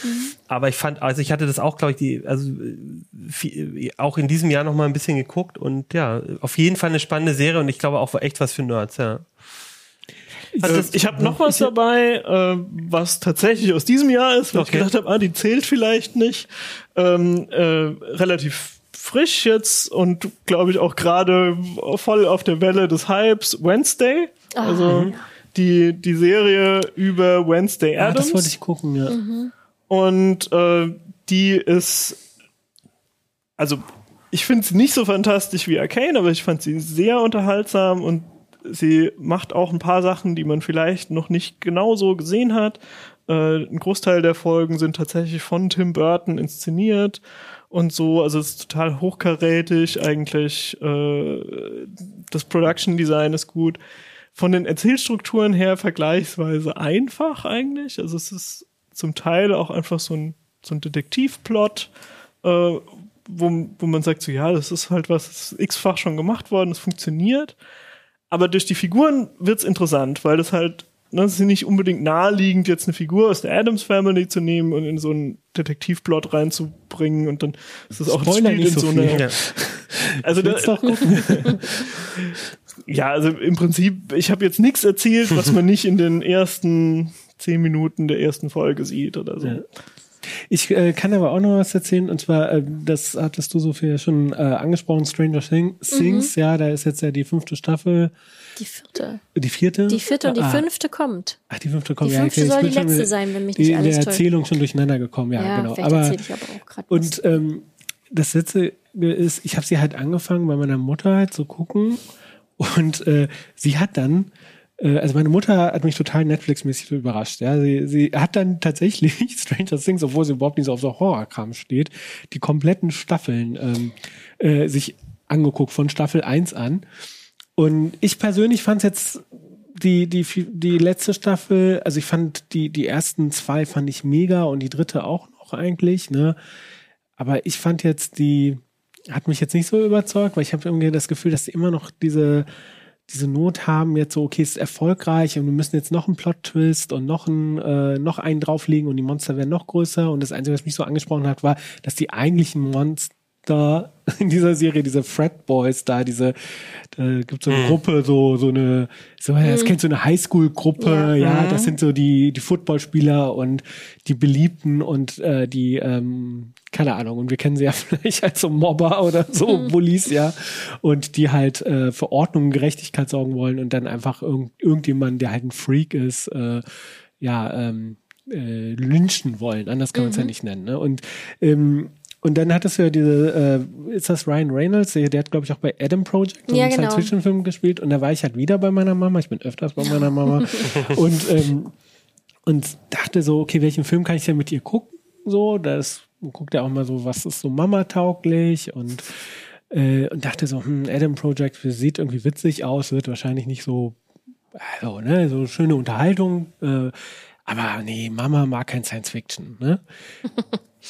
Aber ich fand, also ich hatte das auch, glaube ich, die, also viel, auch in diesem Jahr noch mal ein bisschen geguckt und ja, auf jeden Fall eine spannende Serie und ich glaube auch echt was für Nerds, ja. Äh, ich habe noch was dabei, äh, was tatsächlich aus diesem Jahr ist, weil Okay. ich gedacht habe, ah, die zählt vielleicht nicht. Ähm, äh, relativ frisch jetzt und glaube ich auch gerade voll auf der Welle des Hypes Wednesday. Also die, die Serie über Wednesday Ah, Adams. das wollte ich gucken, ja. Und äh, die ist, also ich finde sie nicht so fantastisch wie Arcane, aber ich fand sie sehr unterhaltsam und sie macht auch ein paar Sachen, die man vielleicht noch nicht genauso gesehen hat. Äh, ein Großteil der Folgen sind tatsächlich von Tim Burton inszeniert und so. Also es ist total hochkarätig eigentlich. Äh, das Production Design ist gut. Von den Erzählstrukturen her vergleichsweise einfach eigentlich. Also es ist zum Teil auch einfach so ein, so ein Detektivplot, äh, wo, wo man sagt, so ja, das ist halt was, das ist x-fach schon gemacht worden, das funktioniert. Aber durch die Figuren wird's interessant, weil das halt, es ist nicht unbedingt naheliegend, jetzt eine Figur aus der Adams Family zu nehmen und in so einen Detektivplot reinzubringen und dann ist das auch Spoiler Spiel nicht in so so einer. Ja. Also da, doch gucken. ja, also im Prinzip, ich habe jetzt nichts erzählt, was man nicht in den ersten zehn Minuten der ersten Folge sieht oder so. Ja. Ich äh, kann aber auch noch was erzählen, und zwar, äh, das hattest du Sophia schon äh, angesprochen, Stranger Thing- Things, ja, da ist jetzt ja die fünfte Staffel, Die vierte. die vierte? Die vierte und die Ah, fünfte kommt. Ach, die fünfte kommt, Die ja. fünfte okay, soll die letzte sein, wenn mich die, nicht in alles der täuscht. Erzählung schon durcheinander gekommen, ja, Ja, genau. Aber, ich aber auch gerade und ähm, das letzte ist, ich habe sie halt angefangen bei meiner Mutter halt zu gucken und äh, sie hat dann also meine Mutter hat mich total Netflix-mäßig überrascht. Ja, sie, sie hat dann tatsächlich Stranger Things, obwohl sie überhaupt nicht so auf so Horrorkram steht, die kompletten Staffeln ähm, äh, sich angeguckt von Staffel 1 an. Und ich persönlich fand jetzt die, die, die letzte Staffel, also ich fand die, die ersten zwei fand ich mega und die dritte auch noch eigentlich, ne? Aber ich fand jetzt die, hat mich jetzt nicht so überzeugt, weil ich habe irgendwie das Gefühl, dass sie immer noch diese, diese Not haben, jetzt so, okay, es ist erfolgreich und wir müssen jetzt noch einen Plot-Twist und noch, ein, äh, noch einen drauflegen und die Monster werden noch größer. Und das Einzige, was mich so angesprochen hat, war, dass die eigentlichen Monster in dieser Serie, diese Frat Boys da, diese, da gibt so eine Gruppe, so, so eine, so, das kennt so eine Highschool-Gruppe, Ja. ja, das sind so die, die Footballspieler und die Beliebten und äh, die, ähm, keine Ahnung, und wir kennen sie ja vielleicht als so Mobber oder so, Bullies, ja, und die halt äh, für Ordnung und Gerechtigkeit sorgen wollen und dann einfach irgend, irgendjemand, der halt ein Freak ist, äh, ja, ähm, äh, lynchen wollen. Anders kann man es ja nicht nennen. Ne? Und ähm, und dann hattest du ja diese, äh, ist das Ryan Reynolds? Der, der hat, glaube ich, auch bei Adam Project so Ja, einen genau. Science-Fiction-Film gespielt. Und da war ich halt wieder bei meiner Mama. Ich bin öfters bei meiner Mama. und, ähm, und dachte so, okay, welchen Film kann ich denn mit ihr gucken? So, das guckt ja auch mal so, was ist so Mama-tauglich und äh, und dachte so, hm, Adam Project sieht irgendwie witzig aus, wird wahrscheinlich nicht so, also, ne, so schöne Unterhaltung, äh, aber nee, Mama mag kein Science Fiction, ne?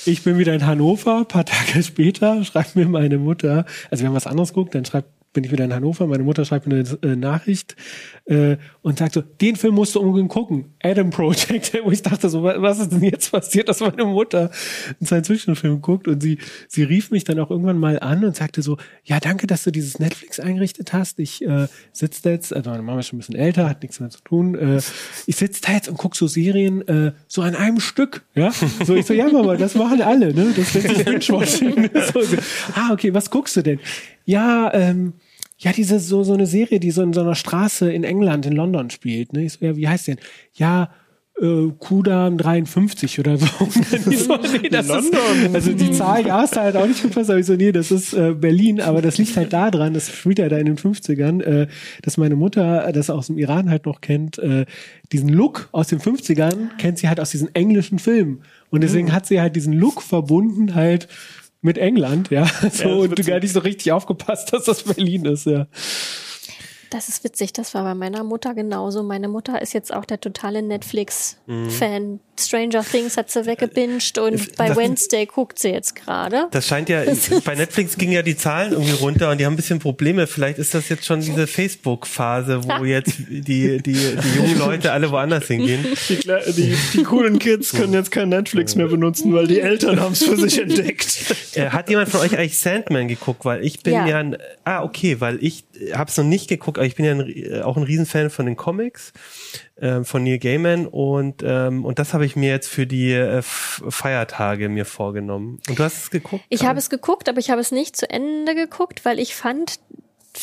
Ich bin wieder in Hannover, paar Tage später schreibt mir meine Mutter, also wir haben was anderes geguckt, dann schreibt, bin ich wieder in Hannover, meine Mutter schreibt mir eine äh, Nachricht äh, und sagt so, den Film musst du unbedingt gucken, Adam Project, wo ich dachte so, wa- was ist denn jetzt passiert, dass meine Mutter einen Science-Fiction-Film guckt und sie, sie rief mich dann auch irgendwann mal an und sagte so, ja, danke, dass du dieses Netflix eingerichtet hast, ich äh, sitze da jetzt, also meine Mama ist schon ein bisschen älter, hat nichts mehr zu tun, äh, ich sitze da jetzt und guck so Serien äh, so an einem Stück, ja, so ich so, ja Mama, das machen alle, ne, das sich Binge-Watching. so, so. Ah, okay, was guckst du denn? Ja, ähm, ja, diese so so eine Serie, die so in so einer Straße in England, in London spielt. Ne? Ich so, ja, wie heißt denn? Ja, äh, Kudam 53 oder so. So nee, das ist, also die Zahl, ja, hast halt auch nicht gepasst, aber ich so, nee, das ist äh, Berlin, aber das liegt halt da dran, das spielt ja da in den 50ern, äh, dass meine Mutter das aus dem Iran halt noch kennt, äh, diesen Look aus den 50ern kennt sie halt aus diesen englischen Filmen. Und deswegen hat sie halt diesen Look verbunden halt mit England, ja. So, Ja, und du gar nicht so richtig aufgepasst, dass das Berlin ist, ja. Das ist witzig, das war bei meiner Mutter genauso. Meine Mutter ist jetzt auch der totale Netflix-Fan. Stranger Things hat sie weggebinged und bei das- Wednesday guckt sie jetzt gerade. Das scheint ja, bei Netflix gingen ja die Zahlen irgendwie runter und die haben ein bisschen Probleme. Vielleicht ist das jetzt schon diese Facebook-Phase, wo jetzt die, die, die jungen Leute alle woanders hingehen. Die, die, die coolen Kids können jetzt kein Netflix mehr benutzen, weil die Eltern haben es für sich entdeckt. Äh, hat jemand von euch eigentlich Sandman geguckt? Weil ich bin ja, Ja. ein, ah, okay, weil ich habe es noch nicht geguckt, aber ich bin ja ein, äh, auch ein Riesenfan von den Comics ähm, von Neil Gaiman und, ähm, und das habe ich mir jetzt für die äh, Feiertage mir vorgenommen. Und du hast es geguckt? Ich habe es geguckt, aber ich habe es nicht zu Ende geguckt, weil ich fand,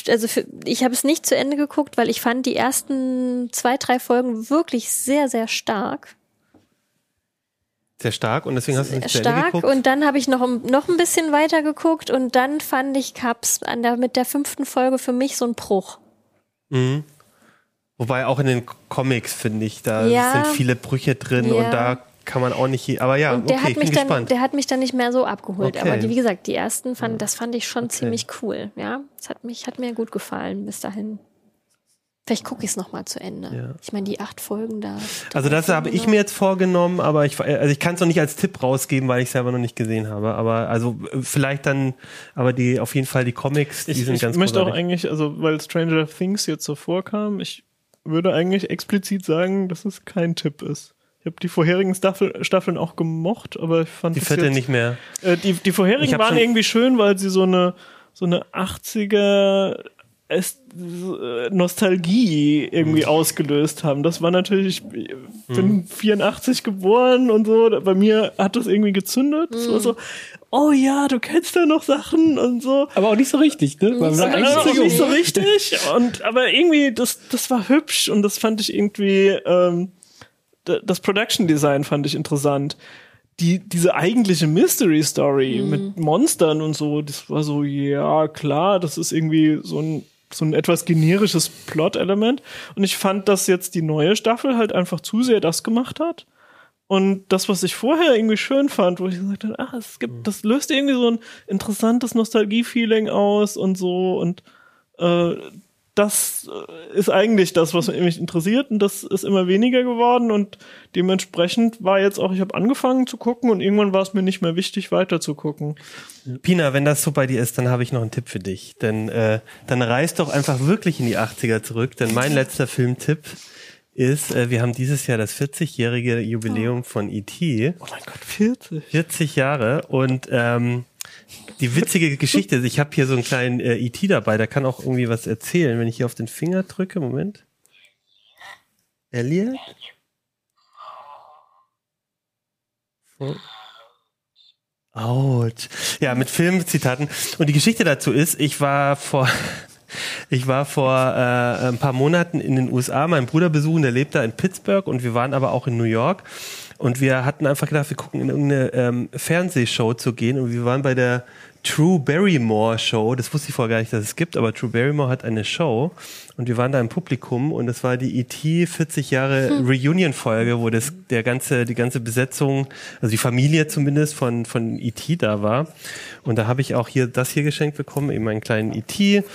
also für, ich habe es nicht zu Ende geguckt, weil ich fand die ersten zwei, drei Folgen wirklich sehr, sehr stark. Sehr stark und deswegen hast du es nicht zu Ende stark geguckt. und dann habe ich noch, noch ein bisschen weiter geguckt und dann fand ich, gab's an der, mit der fünften Folge für mich so ein Bruch. Mhm. Wobei auch in den Comics, finde ich, da Ja. sind viele Brüche drin Ja. und da kann man auch nicht, aber ja, Und der okay, hat ich mich bin dann, gespannt. der hat mich dann nicht mehr so abgeholt. Okay. Aber die, wie gesagt, die ersten fand, das fand ich schon ziemlich cool. Ja, das hat mich, hat mir gut gefallen bis dahin. Vielleicht gucke ich es nochmal zu Ende. Ja. Ich meine, die acht Folgen da. Also das habe ich mir jetzt vorgenommen, aber ich, also ich kann es noch nicht als Tipp rausgeben, weil ich selber noch nicht gesehen habe. Aber also äh, vielleicht dann, aber die auf jeden Fall die Comics, die Ich, sind ich ganz möchte auch großartig. eigentlich, also weil Stranger Things jetzt so vorkam, ich würde eigentlich explizit sagen, dass es kein Tipp ist. Ich habe die vorherigen Staffel, Staffeln auch gemocht, aber ich fand Die das vierte jetzt, nicht mehr. Äh, die, die vorherigen waren irgendwie schön, weil sie so eine so eine 80er es, äh, Nostalgie irgendwie Mhm. ausgelöst haben. Das war natürlich, ich bin 84 geboren und so, bei mir hat das irgendwie gezündet. So, so, oh ja, du kennst ja noch Sachen und so. Aber auch nicht so richtig, ne? Weil man so sagt, Ja, eigentlich auch nicht so richtig. Und aber irgendwie, das, das war hübsch und das fand ich irgendwie, ähm, das Production Design fand ich interessant. Die, diese eigentliche Mystery Story mit Monstern und so, das war so, ja, klar, das ist irgendwie so ein, so ein etwas generisches Plot-Element. Und ich fand, dass jetzt die neue Staffel halt einfach zu sehr das gemacht hat. Und das, was ich vorher irgendwie schön fand, wo ich gesagt habe, ach, es gibt, das löst irgendwie so ein interessantes Nostalgie-Feeling aus und so und äh, das äh, ist eigentlich das, was mich interessiert und das ist immer weniger geworden und dementsprechend war jetzt auch, ich habe angefangen zu gucken und irgendwann war es mir nicht mehr wichtig, weiter zu gucken. Pina, wenn das so bei dir ist, dann habe ich noch einen Tipp für dich. Denn äh, dann reist doch einfach wirklich in die 80er zurück. Denn mein letzter Filmtipp ist, äh, wir haben dieses Jahr das 40-jährige Jubiläum von E.T. Oh mein Gott, 40. 40 Jahre und ähm, die witzige Geschichte, ist, ich habe hier so einen kleinen äh, E.T. dabei, der kann auch irgendwie was erzählen. Wenn ich hier auf den Finger drücke, Moment. Elliot? So. Autsch. Ja, mit Filmzitaten. Und die Geschichte dazu ist, ich war vor, ich war vor äh, ein paar Monaten in den USA, meinen Bruder besuchen, der lebt da in Pittsburgh und wir waren aber auch in New York. Und wir hatten einfach gedacht, wir gucken in irgendeine ähm, Fernsehshow zu gehen und wir waren bei der True Barrymore Show. Das wusste ich vorher gar nicht, dass es gibt, aber True Barrymore hat eine Show und wir waren da im Publikum und es war die ET 40 Jahre Reunion Folge, wo das der ganze die ganze Besetzung, also die Familie zumindest von von ET da war. Und da habe ich auch hier das hier geschenkt bekommen, eben einen kleinen ET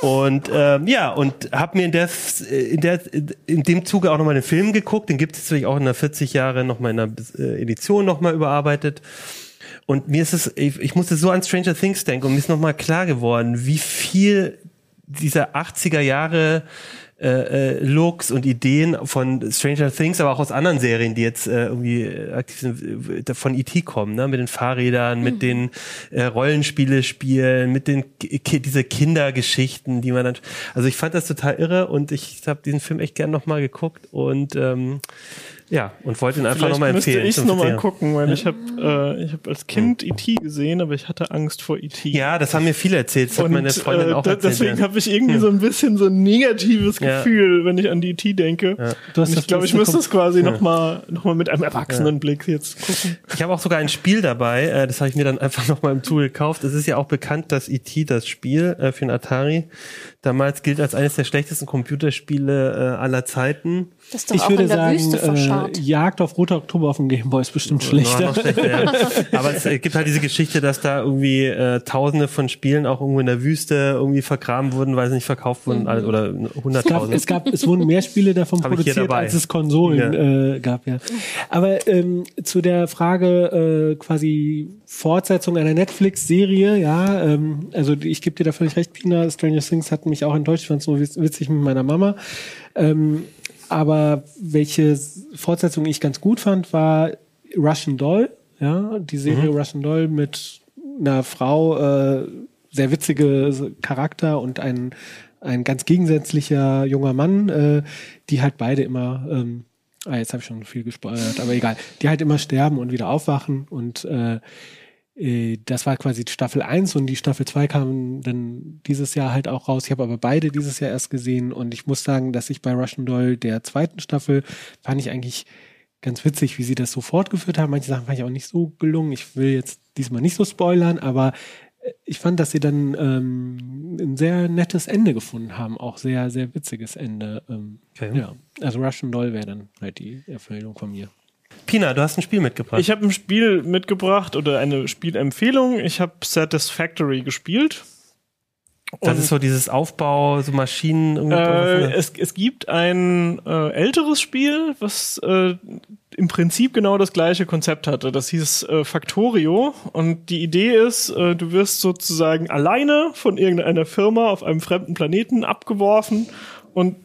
und ähm, ja und habe mir in der in der in dem Zuge auch nochmal den Film geguckt. Den gibt es natürlich auch in der 40 Jahre nochmal in einer äh, Edition nochmal überarbeitet. Und mir ist es, ich, ich musste so an Stranger Things denken und mir ist nochmal klar geworden, wie viel dieser 80er Jahre äh, äh, Looks und Ideen von Stranger Things, aber auch aus anderen Serien, die jetzt äh, irgendwie äh, aktiv sind, äh, von E.T. kommen, ne? mit den Fahrrädern, mit den äh, Rollenspiele spielen, mit den Ki diese Kindergeschichten, die man dann, also ich fand das total irre und ich habe diesen Film echt gern nochmal geguckt und ähm, ja, und wollte ihn einfach nochmal müsste empfehlen. ich zum nochmal gucken, weil ich habe äh, ich hab als Kind E.T. gesehen, aber ich hatte Angst vor E.T. Ja, das haben mir viele erzählt. Das hat Und meine Freundin äh, auch erzählt. deswegen ja. habe ich irgendwie so ein bisschen so ein negatives Ja. Ja. Gefühl, wenn ich an die E.T. denke. Du hast Und ich glaube, ich müsste es quasi noch mal noch mal mit einem Erwachsenenblick jetzt gucken. Ich habe auch sogar ein Spiel dabei, äh, das habe ich mir dann einfach nochmal im Tool gekauft. Es ist ja auch bekannt, dass E.T., das Spiel äh, für den Atari, damals gilt als eines der schlechtesten Computerspiele äh, aller Zeiten. Das ist doch Ich auch würde in der sagen, Wüste äh, verscharrt. Jagd auf Roter Oktober auf dem Gameboy ist bestimmt schlechter. Noch schlechter ja. Aber es äh, gibt halt diese Geschichte, dass da irgendwie äh, tausende von Spielen auch irgendwo in der Wüste irgendwie vergraben wurden, weil sie nicht verkauft wurden, also- oder Es gab, hunderttausend. es gab, es wurden mehr Spiele davon Hab produziert, als es Konsolen äh, gab, ja. Aber ähm, zu der Frage äh, quasi Fortsetzung einer Netflix-Serie, ja, ähm, also ich gebe dir da völlig recht, Pina, Stranger Things hat mich auch enttäuscht, ich fand es so witz- witzig mit meiner Mama. Ähm, aber welche Fortsetzung ich ganz gut fand, war Russian Doll, ja, die Serie Russian Doll mit einer Frau, äh, sehr witzige Charakter und ein, ein ganz gegensätzlicher junger Mann, äh, die halt beide immer, ähm, ah, jetzt habe ich schon viel gespoilert, aber egal, die halt immer sterben und wieder aufwachen und äh, äh, das war quasi Staffel 1 und die Staffel 2 kam dann dieses Jahr halt auch raus. Ich habe aber beide dieses Jahr erst gesehen und ich muss sagen, dass ich bei Russian Doll der zweiten Staffel fand ich eigentlich ganz witzig, wie sie das so fortgeführt haben. Manche Sachen fand ich auch nicht so gelungen. Ich will jetzt diesmal nicht so spoilern, aber äh, ich fand, dass sie dann ähm, ein sehr nettes Ende gefunden haben. Auch sehr, sehr witziges Ende. Ähm, Okay. Ja, also Russian Doll wäre dann halt die Empfehlung von mir. Pina, du hast ein Spiel mitgebracht. Ich habe ein Spiel mitgebracht oder eine Spielempfehlung. Ich habe Satisfactory gespielt. das ist so dieses Aufbau, so Maschinen. Äh, es, es gibt ein äh, älteres Spiel, was äh, im Prinzip genau das gleiche Konzept hatte. Das hieß äh, Factorio und die Idee ist, äh, du wirst sozusagen alleine von irgendeiner Firma auf einem fremden Planeten abgeworfen und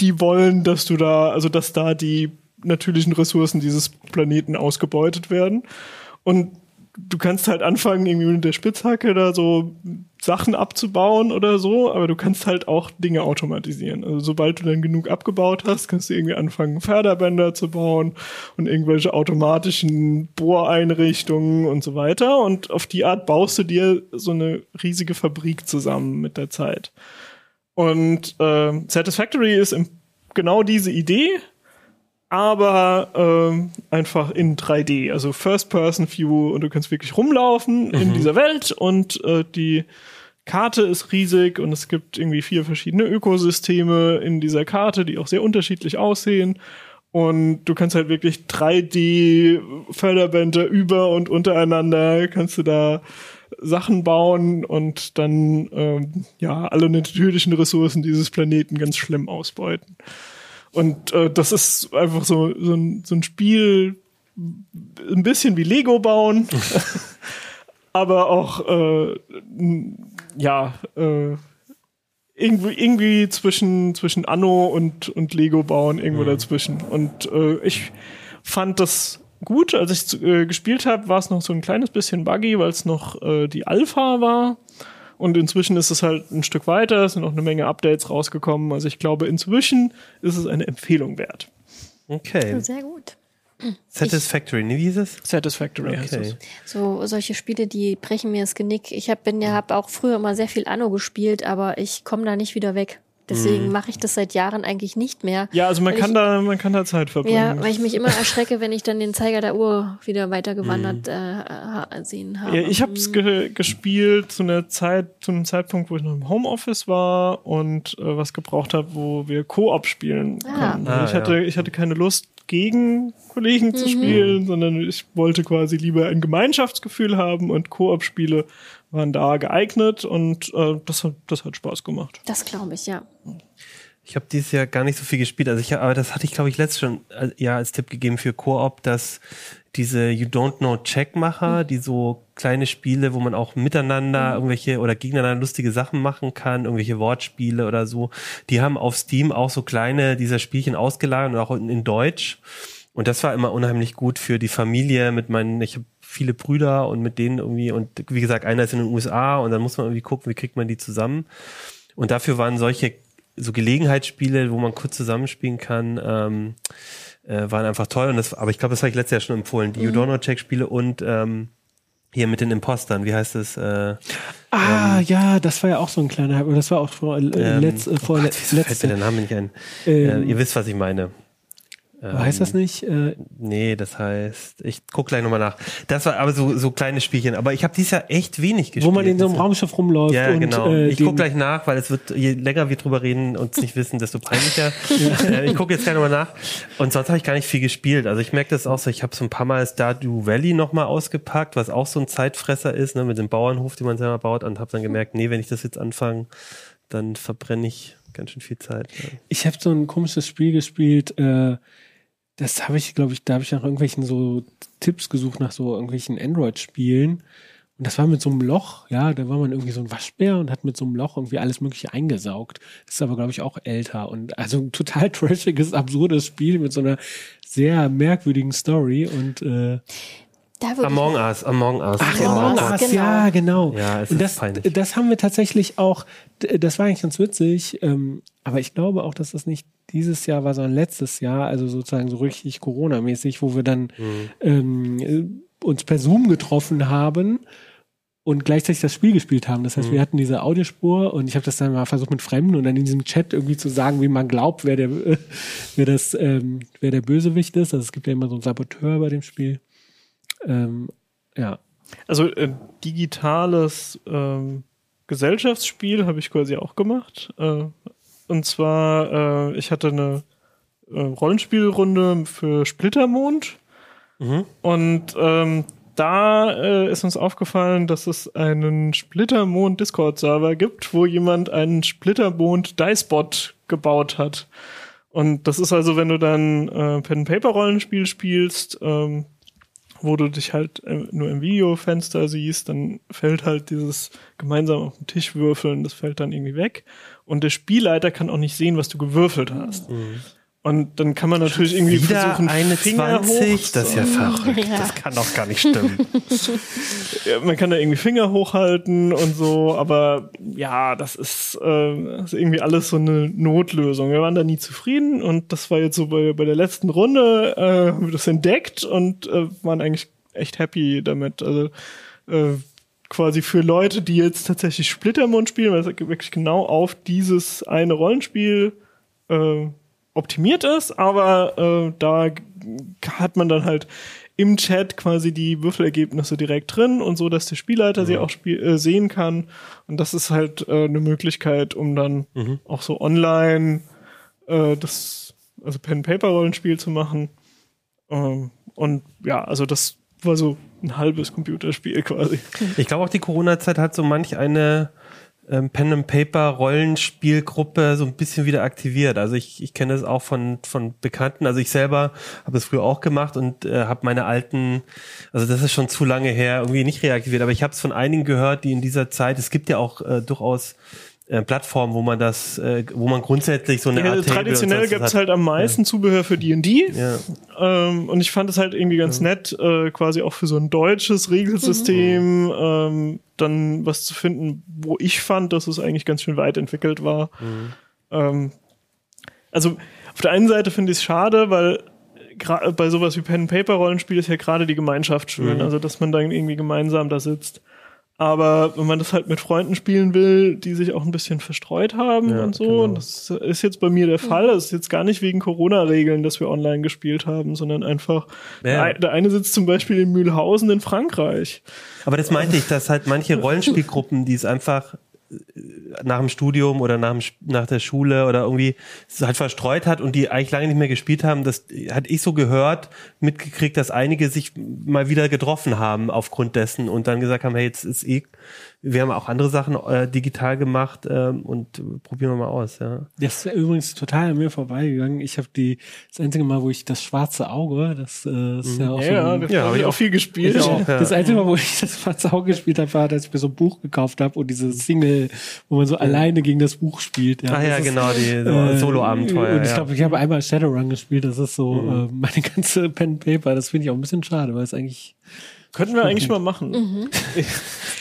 die wollen, dass du da, also dass da die natürlichen Ressourcen dieses Planeten ausgebeutet werden. Und du kannst halt anfangen, irgendwie mit der Spitzhacke da so Sachen abzubauen oder so, aber du kannst halt auch Dinge automatisieren. Also sobald du dann genug abgebaut hast, kannst du irgendwie anfangen, Förderbänder zu bauen und irgendwelche automatischen Bohreinrichtungen und so weiter. Und auf die Art baust du dir so eine riesige Fabrik zusammen mit der Zeit. Und äh, Satisfactory ist im, genau diese Idee, aber ähm, einfach in 3D, also First-Person-View und du kannst wirklich rumlaufen in dieser Welt und äh, die Karte ist riesig und es gibt irgendwie vier verschiedene Ökosysteme in dieser Karte, die auch sehr unterschiedlich aussehen. Und du kannst halt wirklich 3D-Förderbänder über und untereinander, kannst du da Sachen bauen und dann ähm, ja alle natürlichen Ressourcen dieses Planeten ganz schlimm ausbeuten. Und äh, das ist einfach so, so, ein, so ein Spiel, ein bisschen wie Lego bauen, aber auch äh, ja äh, irgendwie, irgendwie zwischen, zwischen Anno und, und Lego bauen, irgendwo dazwischen. Und äh, ich fand das gut. Als ich äh, gespielt habe, war es noch so ein kleines bisschen buggy, weil es noch äh, die Alpha war. Und inzwischen ist es halt ein Stück weiter, es sind noch eine Menge Updates rausgekommen. Also ich glaube, inzwischen ist es eine Empfehlung wert. Okay. Sehr gut. Satisfactory, ne, wie hieß es? Satisfactory heißt Okay. es. So solche Spiele, die brechen mir das Genick. Ich hab, bin ja hab auch früher immer sehr viel Anno gespielt, aber ich komme da nicht wieder weg. Deswegen mache ich das seit Jahren eigentlich nicht mehr. Ja, also man kann ich, da, man kann da Zeit verbringen. Ja, weil ich mich immer erschrecke, wenn ich dann den Zeiger der Uhr wieder weitergewandert äh, ha- sehen habe. Ja, ich habe es ge gespielt zu einer Zeit, zu einem Zeitpunkt, wo ich noch im Homeoffice war und äh, was gebraucht habe, wo wir Koop spielen Ah. konnten. Ah, ich hatte, ich hatte keine Lust gegen Kollegen zu spielen, sondern ich wollte quasi lieber ein Gemeinschaftsgefühl haben und Koop-Spiele waren da geeignet und äh, das hat, das hat Spaß gemacht. Das glaube ich, ja. Ich habe dieses Jahr gar nicht so viel gespielt. Also ich, aber das hatte ich, glaube ich, letztes schon äh, ja als Tipp gegeben für Koop, dass diese You Don't Know Checkmacher, die so kleine Spiele, wo man auch miteinander irgendwelche oder gegeneinander lustige Sachen machen kann, irgendwelche Wortspiele oder so, die haben auf Steam auch so kleine dieser Spielchen ausgelagert und auch in, in Deutsch. Und das war immer unheimlich gut für die Familie mit meinen, ich habe viele Brüder und mit denen irgendwie, und wie gesagt, einer ist in den USA und dann muss man irgendwie gucken, wie kriegt man die zusammen. Und dafür waren solche so Gelegenheitsspiele, wo man kurz zusammenspielen kann, ähm, äh, waren einfach toll. Und das, aber ich glaube, das habe ich letztes Jahr schon empfohlen. Die Know Check Spiele und ähm, Hier mit den Impostern, wie heißt es? Äh, Ah, ja, das war ja auch so ein kleiner Hype. Das war auch vor, äh, ähm, letz, äh, vor oh Gott, wieso fällt mir letzte. der Name nicht ein? Ähm, äh, ihr wisst, was ich meine. Ähm, heißt das nicht? Äh, Nee, das heißt, ich guck gleich nochmal nach. Das war aber so, so kleine Spielchen. Aber ich habe dieses Jahr echt wenig gespielt. wo man in so einem Raumschiff rumläuft Ja, und genau. äh, ich guck gleich nach, weil es wird, je länger wir drüber reden und es nicht wissen, desto peinlicher. äh, ich gucke jetzt gleich nochmal nach. Und sonst habe ich gar nicht viel gespielt. Also ich merke das auch so, ich habe so ein paar Mal Stardew Valley nochmal ausgepackt, was auch so ein Zeitfresser ist, ne, mit dem Bauernhof, den man selber baut und habe dann gemerkt, nee, wenn ich das jetzt anfange, dann verbrenne ich ganz schön viel Zeit. Ja. Ich habe so ein komisches Spiel gespielt, äh, das habe ich, glaube ich, da habe ich nach irgendwelchen so Tipps gesucht, nach so irgendwelchen Android-Spielen. Und das war mit so einem Loch, ja, da war man irgendwie so ein Waschbär und hat mit so einem Loch irgendwie alles Mögliche eingesaugt. Das ist aber, glaube ich, auch älter. Und also ein total trashiges, absurdes Spiel mit so einer sehr merkwürdigen Story. Und äh, Among Us, Among Us. Ach, Oh. Among Among Us, Us, genau. ja, genau. Ja, es und ist das, peinlich. das haben wir tatsächlich auch, das war eigentlich ganz witzig, ähm, aber ich glaube auch, dass das nicht dieses Jahr war, sondern letztes Jahr, also sozusagen so richtig Corona-mäßig, wo wir dann Mhm. ähm, äh, uns per Zoom getroffen haben und gleichzeitig das Spiel gespielt haben. Das heißt, Mhm. wir hatten diese Audiospur und ich habe das dann mal versucht mit Fremden und dann in diesem Chat irgendwie zu sagen, wie man glaubt, wer der, äh, wer das, ähm, wer der Bösewicht ist. Also es gibt ja immer so einen Saboteur bei dem Spiel. Ähm, ja. Also äh, digitales ähm, Gesellschaftsspiel habe ich quasi auch gemacht. Äh, und zwar, äh, ich hatte eine äh, Rollenspielrunde für Splittermond. Mhm. Und ähm, da äh, ist uns aufgefallen, dass es einen Splittermond Discord-Server gibt, wo jemand einen Splittermond Dicebot gebaut hat. Und das ist also, wenn du dann äh, Pen-Paper-Rollenspiel spielst, ähm, wo du dich halt äh, nur im Videofenster siehst, dann fällt halt dieses gemeinsam auf den Tisch würfeln, das fällt dann irgendwie weg. Und der Spielleiter kann auch nicht sehen, was du gewürfelt hast. Und dann kann man natürlich irgendwie Wieder versuchen, eine Finger 20, das ist ja hoch- verrückt. Ja. Das kann doch gar nicht stimmen. Ja, man kann da irgendwie Finger hochhalten und so, aber ja, das ist, äh, das ist irgendwie alles so eine Notlösung. Wir waren da nie zufrieden und das war jetzt so bei, bei der letzten Runde, äh, haben wir das entdeckt und äh, waren eigentlich echt happy damit. Also äh, quasi für Leute, die jetzt tatsächlich Splittermond spielen, weil es wirklich genau auf dieses eine Rollenspiel äh, optimiert ist, aber äh, da hat man dann halt im Chat quasi die Würfelergebnisse direkt drin und so, dass der Spielleiter sie auch spiel äh, sehen kann. Und das ist halt äh, eine Möglichkeit, um dann auch so online äh, das, also Pen-Paper-Rollenspiel zu machen. Ähm, und ja, also das war so ein halbes Computerspiel quasi. Ich glaube auch die Corona-Zeit hat so manch eine ähm, Pen and Paper Rollenspielgruppe so ein bisschen wieder aktiviert. Also ich, ich kenne das auch von von Bekannten. Also ich selber habe es früher auch gemacht und äh, habe meine alten, also das ist schon zu lange her, irgendwie nicht reaktiviert. Aber ich habe es von einigen gehört, die in dieser Zeit, es gibt ja auch äh, durchaus äh, Plattformen, wo man das, äh, wo man grundsätzlich so eine Ja, Art traditionell gibt's hat. halt am meisten Zubehör für D&D. Ja. Ähm, und ich fand es halt irgendwie ganz nett, äh, quasi auch für so ein deutsches Regelsystem Mhm. ähm, dann was zu finden, wo ich fand, dass es eigentlich ganz schön weit entwickelt war. Mhm. Ähm, also auf der einen Seite finde ich es schade, weil bei sowas wie Pen-Paper-Rollenspiel ist ja gerade die Gemeinschaft schön, Mhm. also dass man dann irgendwie gemeinsam da sitzt. Aber wenn man das halt mit Freunden spielen will, die sich auch ein bisschen verstreut haben Ja, und so, genau. und das ist jetzt bei mir der Fall. Das ist jetzt gar nicht wegen Corona-Regeln, dass wir online gespielt haben, sondern einfach, Ja. der, eine sitzt zum Beispiel in Mühlhausen in Frankreich. Aber das meinte ich, dass halt manche Rollenspielgruppen, die es einfach nach dem Studium oder nach, dem, nach der Schule oder irgendwie halt verstreut hat und die eigentlich lange nicht mehr gespielt haben, das hatte ich so gehört, mitgekriegt, dass einige sich mal wieder getroffen haben aufgrund dessen und dann gesagt haben, hey, jetzt ist eh, wir haben auch andere Sachen äh, digital gemacht ähm, und probieren wir mal aus, ja. Das ist übrigens total an mir vorbeigegangen. Ich habe die das einzige Mal, wo ich das schwarze Auge, das äh, ist ja auch so Ja, ein, das Ja, hab habe ich auch auch- viel gespielt. ich auch. Ja. Das einzige Mal, wo ich das schwarze Auge gespielt habe, war, dass ich mir so ein Buch gekauft habe und diese Single, wo man so alleine gegen das Buch spielt. Ah das ja, ist, genau, die so äh, Solo-Abenteuer. Und ich ja. glaube, ich habe einmal Shadowrun gespielt. Das ist so äh, meine ganze Pen and Paper. Das finde ich auch ein bisschen schade, weil es eigentlich Könnten wir eigentlich mal machen.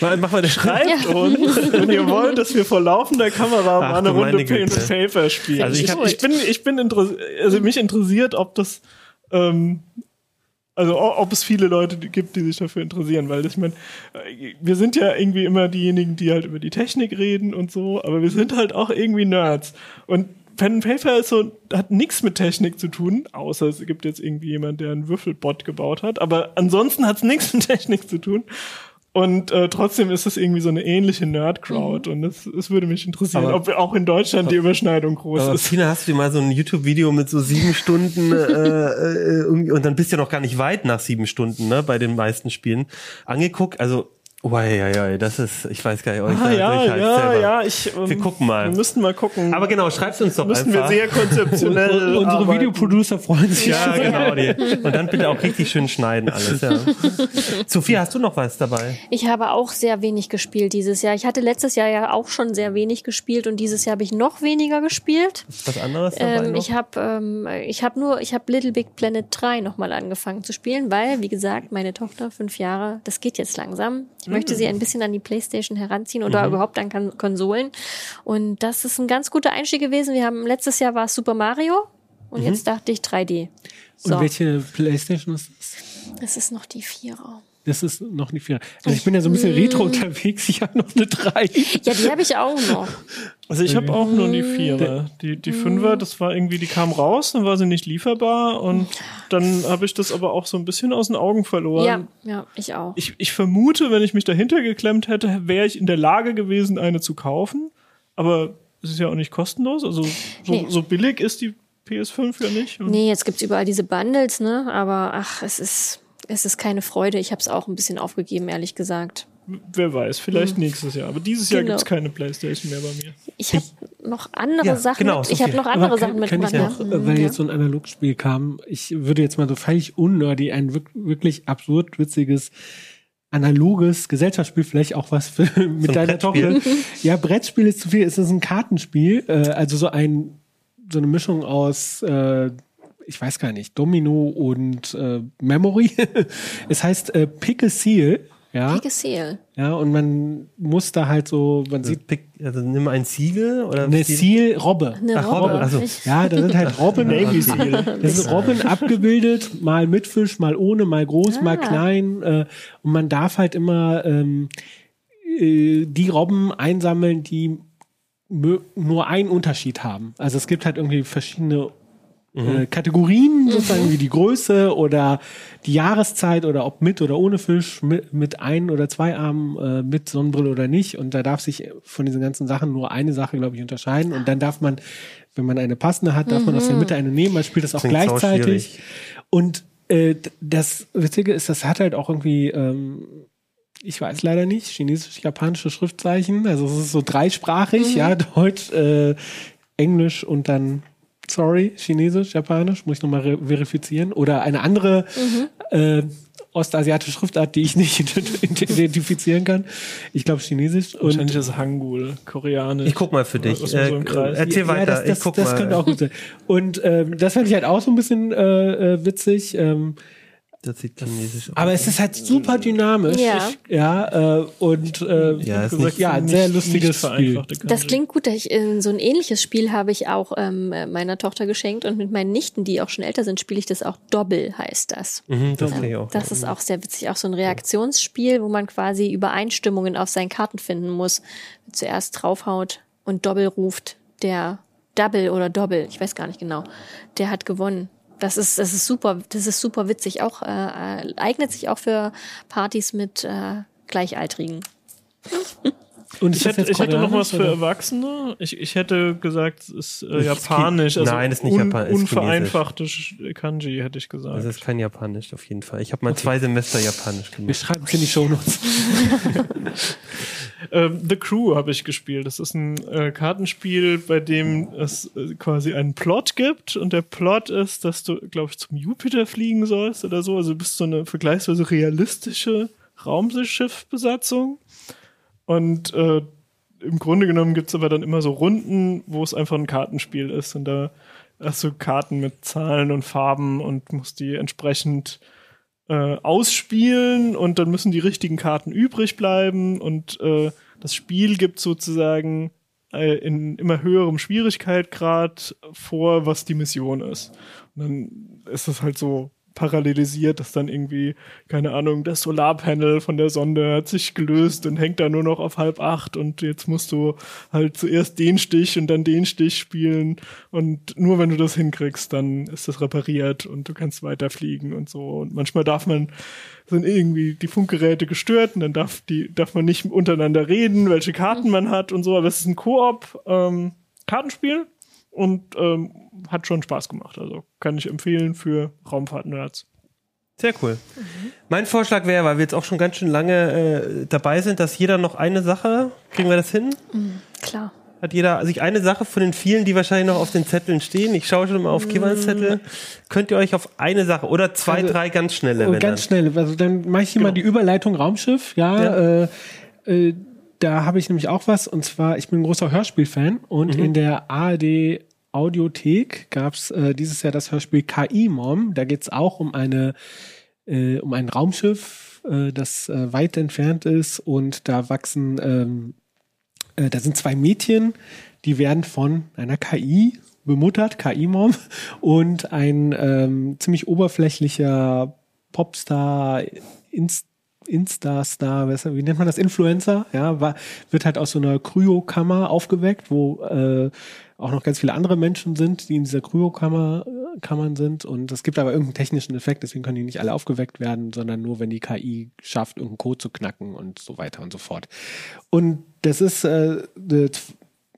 Mal- Machen wir das Schreibt uns, wenn ihr wollt, dass wir vor laufender Kamera Ach, mal eine Runde Pen and. Paper spielen. Also ich ich, hab- ich bin, ich bin interessiert, also mich interessiert, ob das, ähm, Also ob es viele Leute gibt, die sich dafür interessieren, weil ich meine, äh, wir sind ja irgendwie immer diejenigen, die halt über die Technik reden und so, aber wir sind halt auch irgendwie Nerds. Und Pen and Paper ist so, hat nichts mit Technik zu tun, außer es gibt jetzt irgendwie jemand, der einen Würfelbot gebaut hat. Aber ansonsten hat es nichts mit Technik zu tun. Und äh, trotzdem ist es irgendwie so eine ähnliche Nerd-Crowd. Und es, es würde mich interessieren, Aber- ob auch in Deutschland die Überschneidung groß Aber ist. Tina, hast du dir mal so ein YouTube-Video mit so sieben Stunden äh, äh, und dann bist du ja noch gar nicht weit nach sieben Stunden, ne, bei den meisten Spielen angeguckt? Also, ja, ja, ja, das ist, ich weiß gar nicht, ob ich Ah, da ja, ja, selber. ja, ich, ähm, Wir gucken mal. Wir müssten mal gucken. Aber genau, schreibt uns doch müssten wir einfach. sehr konzeptionell Unsere arbeiten. Videoproducer freuen sich. ja, genau. Die. Und dann bitte auch richtig schön schneiden alles. Ja. Sophie, hast du noch was dabei? Ich habe auch sehr wenig gespielt dieses Jahr. Ich hatte letztes Jahr ja auch schon sehr wenig gespielt und dieses Jahr habe ich noch weniger gespielt. Ist was anderes dabei Ähm, noch? ich habe ähm, ich habe nur ich habe Little Big Planet 3 nochmal angefangen zu spielen, weil wie gesagt meine Tochter fünf Jahre, das geht jetzt langsam. Ich möchte sie ein bisschen an die PlayStation heranziehen oder überhaupt an Kon Konsolen und das ist ein ganz guter Einstieg gewesen. Wir haben letztes Jahr war es Super Mario und jetzt dachte ich 3D. So, Und welche Playstation ist das? das ist noch die Vierer. Das ist noch nicht viel. Also ich bin ja so ein bisschen retro unterwegs. Ich habe noch eine 3. Ja, die habe ich auch noch. Also ich habe auch nur die Vierer. Die, die Fünfer, das war irgendwie, die kam raus, dann war sie nicht lieferbar und dann habe ich das aber auch so ein bisschen aus den Augen verloren. Ja, ja, ich auch. Ich, ich vermute, wenn ich mich dahinter geklemmt hätte, wäre ich in der Lage gewesen, eine zu kaufen. Aber es ist ja auch nicht kostenlos. Also so, Nee. so billig ist die PS5 ja nicht. Und Nee, jetzt gibt's überall diese Bundles, ne? Aber ach, es ist, es ist keine Freude. Ich habe es auch ein bisschen aufgegeben, ehrlich gesagt. Wer weiß, vielleicht nächstes Jahr. Aber dieses Jahr Genau. gibt's keine Playstation mehr bei mir. Ich habe noch andere Ja, Sachen. genau, mit, ich habe noch andere Sachen kann, ich mitgebracht. noch, ja. äh, weil Ja. jetzt so ein Analogspiel kam, ich würde jetzt mal so völlig unnerdy ein wirk- wirklich absurd witziges analoges Gesellschaftsspiel, vielleicht auch was für, mit ein deiner Brettspiel. Tochter. Ja, Brettspiel ist zu viel, es ist ein Kartenspiel, äh, also so ein so eine Mischung aus äh, ich weiß gar nicht, Domino und äh, Memory. es heißt äh, Pick a Seal, ja. Big Seal. Ja, und man muss da halt so, man Also, sieht pick, also nimm ein Siegel oder eine Seal-Robbe. Eine Ach, Robbe. Robbe, also- Ja, da sind halt Robben. Navy Seal. Das sind Robben abgebildet, mal mit Fisch, mal ohne, mal groß, mal Ah. klein. Äh, und man darf halt immer ähm, äh, die Robben einsammeln, die nur einen Unterschied haben. Also es gibt halt irgendwie verschiedene äh, Kategorien, sozusagen wie die Größe oder die Jahreszeit oder ob mit oder ohne Fisch, mit, mit ein oder zwei Armen, äh, mit Sonnenbrille oder nicht. Und da darf sich von diesen ganzen Sachen nur eine Sache, glaube ich, unterscheiden. Und dann darf man, wenn man eine passende hat, darf man aus der Mitte eine nehmen. Man spielt das auch Klingt gleichzeitig. Und äh, das Witzige ist, das hat halt auch irgendwie, ähm, ich weiß leider nicht, chinesisch-japanische Schriftzeichen. Also es ist so dreisprachig, ja, Deutsch, äh, Englisch und dann, sorry, Chinesisch, Japanisch, muss ich nochmal verifizieren. Oder eine andere äh, ostasiatische Schriftart, die ich nicht identifizieren kann. Ich glaube Chinesisch. Und Wahrscheinlich ist Hangul, Koreanisch. Ich guck mal für dich. So Äh, erzähl weiter. das, das, ich guck das mal. könnte auch gut sein. Und ähm, das fand ich halt auch so ein bisschen äh, äh, witzig. Ähm, das sieht chinesisch aus. aber es ist halt super dynamisch. Ja. Ich, ja äh, und äh, Ja, ist gesagt, nicht- ja, ein Nicht- sehr nicht lustiges Spiel. Das klingt gut. Ich, äh, so ein ähnliches Spiel habe ich auch ähm, äh, meiner Tochter geschenkt und mit meinen Nichten, die auch schon älter sind, spiele ich das auch. Doppel heißt das. Mhm, das kenn ich auch. Das ist auch sehr witzig. Auch so ein Reaktionsspiel, wo man quasi Übereinstimmungen auf seinen Karten finden muss. Zuerst draufhaut und Doppel ruft. Der Double oder Doppel, ich weiß gar nicht genau, der hat gewonnen. Das ist, das ist super, das ist super witzig. Auch äh, äh, eignet sich auch für Partys mit äh, Gleichaltrigen. Und Ich hätte, ich hätte noch was für oder? Erwachsene. Ich, ich hätte gesagt, es ist äh, japanisch. Also Nein, ist nicht un, Japan- ist Unvereinfachte Kanji, hätte ich gesagt. Das ist kein Japanisch auf jeden Fall. Ich habe mal zwei Semester Japanisch Wir gemacht. schreiben es in die Shownotes. Ähm, The Crew habe ich gespielt. Das ist ein äh, Kartenspiel, bei dem es äh, quasi einen Plot gibt. Und der Plot ist, dass du, glaube ich, zum Jupiter fliegen sollst oder so. Also du bist so eine vergleichsweise realistische Raumschiffbesatzung. Und äh, im Grunde genommen gibt's aber dann immer so Runden, wo es einfach ein Kartenspiel ist. Und da hast du Karten mit Zahlen und Farben und musst die entsprechend äh, ausspielen und dann müssen die richtigen Karten übrig bleiben und äh, das Spiel gibt sozusagen äh, in immer höherem Schwierigkeitsgrad vor, was die Mission ist. Und dann ist es halt so parallelisiert, dass dann irgendwie, keine Ahnung, das Solarpanel von der Sonde hat sich gelöst und hängt da nur noch auf halb acht und jetzt musst du halt zuerst den Stich und dann den Stich spielen. Und nur wenn du das hinkriegst, dann ist das repariert und du kannst weiterfliegen und so. Und manchmal darf man sind irgendwie die Funkgeräte gestört und dann darf die darf man nicht untereinander reden, welche Karten man hat und so, aber es ist ein Koop ähm, Kartenspiel und ähm, hat schon Spaß gemacht. Also kann ich empfehlen für Raumfahrt-Nerds. Sehr cool. Mein Vorschlag wäre, weil wir jetzt auch schon ganz schön lange äh, dabei sind, dass jeder noch eine Sache, kriegen wir das hin? Klar. Hat jeder sich eine Sache von den vielen, die wahrscheinlich noch auf den Zetteln stehen? Ich schaue schon mal auf Kivans Zettel. Könnt ihr euch auf eine Sache oder zwei, Also, drei ganz schnelle, Oh, ganz dann. schnell. Also dann mache ich hier mal die Überleitung Raumschiff. Ja, Ja. Äh, äh, da habe ich nämlich auch was. Und zwar, ich bin ein großer Hörspielfan und in der ARD Audiothek gab es äh, dieses Jahr das Hörspiel KI Mom. Da geht es auch um eine äh, um ein Raumschiff, äh, das äh, weit entfernt ist und da wachsen ähm, äh, da sind zwei Mädchen, die werden von einer KI bemuttert, KI-Mom, und ein ähm, ziemlich oberflächlicher Popstar, Inst Insta-Star, wie nennt man das, Influencer, ja, war, wird halt aus so einer Kryokammer aufgeweckt, wo äh, auch noch ganz viele andere Menschen sind, die in dieser Kryokammer äh, Kammern sind. Und es gibt aber irgendeinen technischen Effekt, deswegen können die nicht alle aufgeweckt werden, sondern nur, wenn die KI schafft, irgendeinen Code zu knacken und so weiter und so fort. Und das ist äh, eine,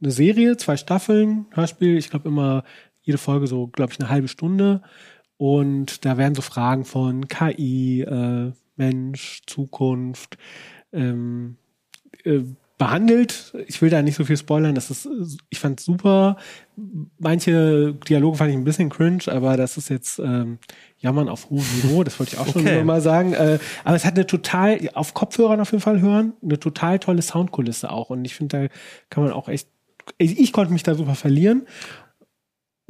eine Serie, zwei Staffeln, Hörspiel, ich glaube immer jede Folge so, glaube ich, eine halbe Stunde. Und da werden so Fragen von KI, äh, Mensch, Zukunft, ähm, äh, behandelt. Ich will da nicht so viel spoilern. Das ist, ich fand super. Manche Dialoge fand ich ein bisschen cringe, aber das ist jetzt ähm, Jammern auf hohem Niveau. Das wollte ich auch schon Okay. mal sagen. Äh, aber es hat eine total, auf Kopfhörern auf jeden Fall hören, eine total tolle Soundkulisse auch. Und ich finde, da kann man auch echt, ich, ich konnte mich da super verlieren.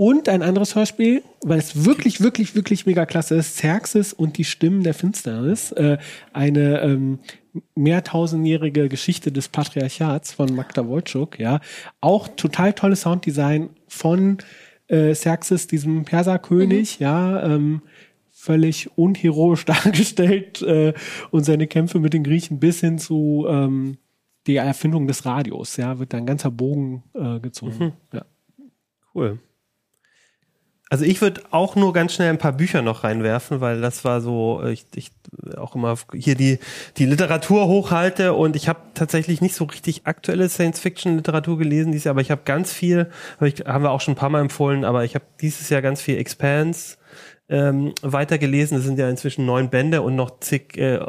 Und ein anderes Hörspiel, weil es wirklich, wirklich, wirklich mega klasse ist, Xerxes und die Stimmen der Finsternis. Äh, eine ähm, mehrtausendjährige Geschichte des Patriarchats von Magda Wojcik, ja. Auch total tolles Sounddesign von äh, Xerxes, diesem Perserkönig, ja. Ähm, völlig unheroisch dargestellt äh, und seine Kämpfe mit den Griechen bis hin zu ähm, der Erfindung des Radios, ja, wird da ein ganzer Bogen äh, gezogen. Ja. Cool. Also ich würde auch nur ganz schnell ein paar Bücher noch reinwerfen, weil das war so, ich, ich auch immer hier die, die Literatur hochhalte und ich habe tatsächlich nicht so richtig aktuelle Science-Fiction-Literatur gelesen dieses Jahr, aber ich habe ganz viel, hab ich, haben wir auch schon ein paar Mal empfohlen, aber ich habe dieses Jahr ganz viel Expanse ähm, weitergelesen. Das sind ja inzwischen neun Bände und noch zig äh,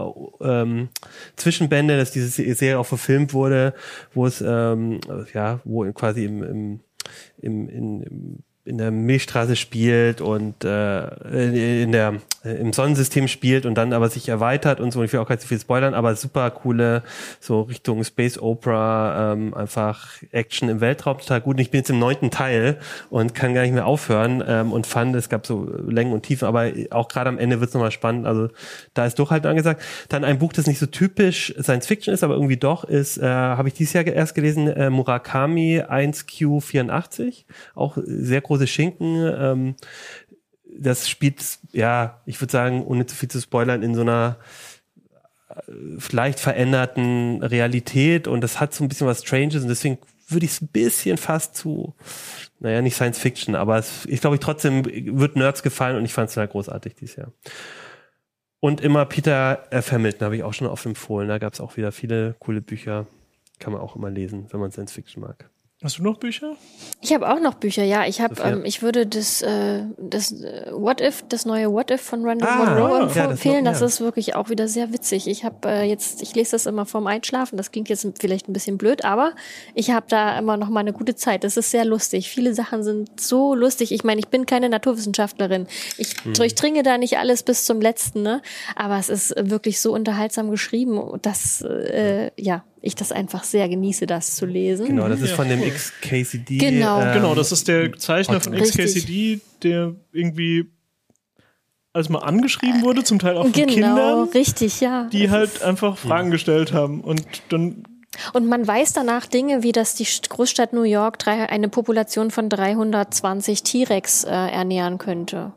ähm, Zwischenbände, dass diese Serie auch verfilmt wurde, wo es ähm, ja, wo quasi im, im, im, in, im in der Milchstraße spielt und äh, in der im Sonnensystem spielt und dann aber sich erweitert und so. Ich will auch gar nicht so viel spoilern, aber super coole so Richtung Space Opera, ähm, einfach Action im Weltraum total gut. Und ich bin jetzt im neunten Teil und kann gar nicht mehr aufhören ähm, und fand, es gab so Längen und Tiefen, aber auch gerade am Ende wird's nochmal spannend. Also da ist Durchhalten angesagt. Dann ein Buch, das nicht so typisch Science Fiction ist, aber irgendwie doch, ist, äh, habe ich dieses Jahr erst gelesen, äh, Murakami 1Q84. Auch sehr große Schinken. Ähm, das spielt, ja, ich würde sagen, ohne zu viel zu spoilern, in so einer äh, leicht veränderten Realität und das hat so ein bisschen was Stranges und deswegen würde ich es ein bisschen fast zu, naja, nicht Science Fiction, aber es, ich glaube, ich trotzdem wird Nerds gefallen und ich fand es total großartig dieses Jahr. Und immer Peter F. Hamilton habe ich auch schon oft empfohlen. Da gab es auch wieder viele coole Bücher. Kann man auch immer lesen, wenn man Science Fiction mag. Hast du noch Bücher? Ich habe auch noch Bücher, ja. Ich habe, ähm, ich würde das, äh, das äh, What If, das neue What If von Randall Ah, Monroe ja, empf- das empfehlen. noch- Das ja. ist wirklich auch wieder sehr witzig. Ich habe äh, jetzt, ich lese das immer vorm Einschlafen. Das klingt jetzt vielleicht ein bisschen blöd, aber ich habe da immer noch mal eine gute Zeit. Das ist sehr lustig. Viele Sachen sind so lustig. Ich meine, ich bin keine Naturwissenschaftlerin. Ich Hm. durchdringe da nicht alles bis zum letzten, ne? Aber es ist wirklich so unterhaltsam geschrieben, dass äh, ja ich das einfach sehr genieße, das zu lesen. Genau, das ist Ja, von dem cool. XKCD. Genau. ähm, genau, das ist der Zeichner von. XKCD, der irgendwie als mal angeschrieben wurde, zum Teil auch von Genau, Kindern, richtig, ja. die Das halt einfach Fragen gestellt haben und dann Und man weiß danach Dinge, wie dass die St- Großstadt New York drei, eine Population von 320 T-Rex äh, ernähren könnte.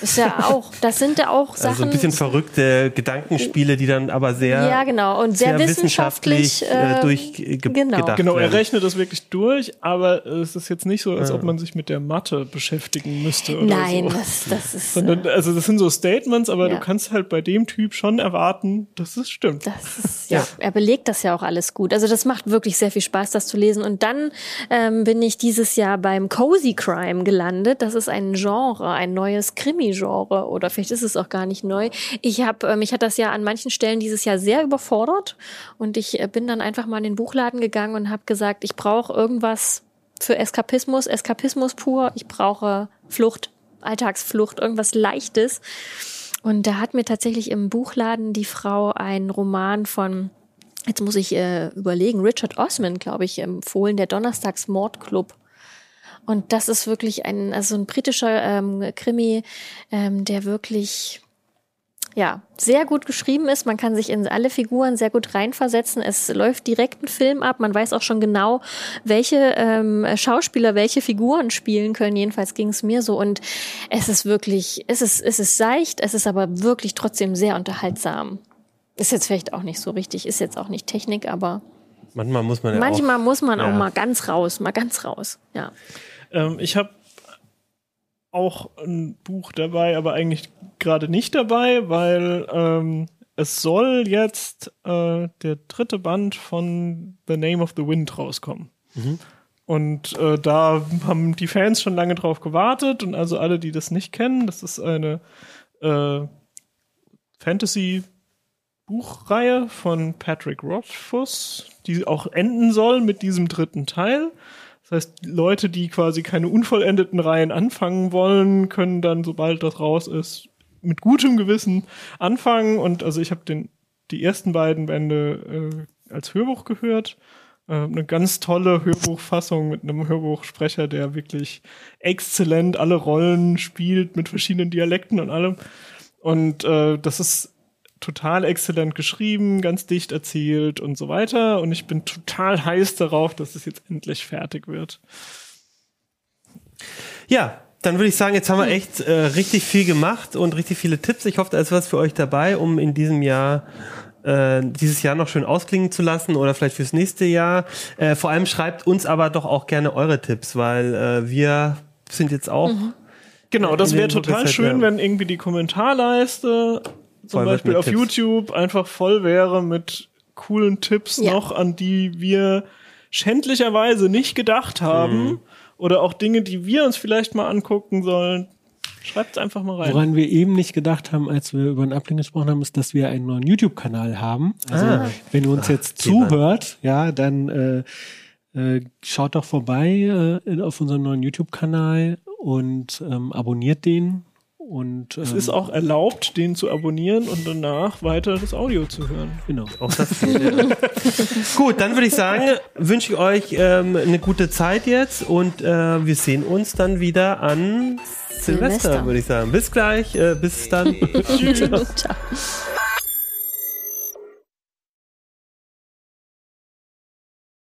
Ist ja auch, das sind ja auch Sachen. Also ein bisschen verrückte Gedankenspiele, die dann aber sehr, ja, genau. und sehr, wissenschaftlich, äh, äh, durchgedacht genau. Genau, er werden. rechnet das wirklich durch, aber es ist jetzt nicht so, als ob man sich mit der Mathe beschäftigen müsste oder Nein, so. das, das ist. Sondern, also das sind so Statements, aber Ja. du kannst halt bei dem Typ schon erwarten, dass es stimmt. Das ist, ja, er belegt das ja auch alles gut. Also das macht wirklich sehr viel Spaß, das zu lesen. Und dann ähm, bin ich dieses Jahr beim Cozy Crime gelandet. Das ist ein Genre, ein neues Krimi-Genre oder vielleicht ist es auch gar nicht neu. Ich habe, äh, mich hat das ja an manchen Stellen dieses Jahr sehr überfordert und ich äh, bin dann einfach mal in den Buchladen gegangen und habe gesagt, ich brauche irgendwas für Eskapismus, Eskapismus pur. Ich brauche Flucht, Alltagsflucht, irgendwas Leichtes. Und da hat mir tatsächlich im Buchladen die Frau einen Roman von, jetzt muss ich äh, überlegen, Richard Osman, glaube ich, empfohlen, der Donnerstags Mordclub. Und das ist wirklich ein, also ein britischer ähm, Krimi, ähm, der wirklich ja, sehr gut geschrieben ist. Man kann sich in alle Figuren sehr gut reinversetzen. Es läuft direkt ein Film ab. Man weiß auch schon genau, welche ähm, Schauspieler welche Figuren spielen können. Jedenfalls ging es mir so. Und es ist wirklich, es ist, es ist seicht, es ist aber wirklich trotzdem sehr unterhaltsam. Ist jetzt vielleicht auch nicht so richtig, ist jetzt auch nicht Technik, aber Manchmal muss man ja manchmal auch, muss man auch ja. mal ganz raus, mal ganz raus. Ja. Ähm, ich habe auch ein Buch dabei, aber eigentlich gerade nicht dabei, weil ähm, es soll jetzt äh, der dritte Band von The Name of the Wind rauskommen. Und äh, da haben die Fans schon lange drauf gewartet und also alle, die das nicht kennen, das ist eine äh, Fantasy-Buchreihe von Patrick Rothfuss, die auch enden soll mit diesem dritten Teil. Das heißt, Leute, die quasi keine unvollendeten Reihen anfangen wollen, können dann, sobald das raus ist, mit gutem Gewissen anfangen. Und also ich habe den die ersten beiden Bände äh, als Hörbuch gehört. Äh, eine ganz tolle Hörbuchfassung mit einem Hörbuchsprecher, der wirklich exzellent alle Rollen spielt mit verschiedenen Dialekten und allem. Und äh, das ist total exzellent geschrieben, ganz dicht erzählt und so weiter. Und ich bin total heiß darauf, dass es jetzt endlich fertig wird. Ja, dann würde ich sagen, jetzt haben wir echt äh, richtig viel gemacht und richtig viele Tipps. Ich hoffe, da ist was für euch dabei, um in diesem Jahr äh, dieses Jahr noch schön ausklingen zu lassen oder vielleicht fürs nächste Jahr. Äh, vor allem schreibt uns aber doch auch gerne eure Tipps, weil äh, wir sind jetzt auch Genau, das wäre total schön, wenn irgendwie die Kommentarleiste zum Beispiel auf Tipps. YouTube einfach voll wäre mit coolen Tipps Ja. noch, an die wir schändlicherweise nicht gedacht haben. Mhm. Oder auch Dinge, die wir uns vielleicht mal angucken sollen. Schreibt's einfach mal rein. Woran wir eben nicht gedacht haben, als wir über den Uplink gesprochen haben, ist, dass wir einen neuen YouTube-Kanal haben. Also Ah. wenn ihr uns jetzt Thema. zuhört, ja, dann äh, äh, schaut doch vorbei äh, auf unserem neuen YouTube-Kanal und ähm, abonniert den. Und ähm, Es ist auch erlaubt, den zu abonnieren und danach weiter das Audio zu hören. genau. Auch das. Gut, dann würde ich sagen, wünsche ich euch ähm, eine gute Zeit jetzt und äh, wir sehen uns dann wieder an Silvester, Silvester. würde ich sagen. Bis gleich, äh, bis dann. Ciao.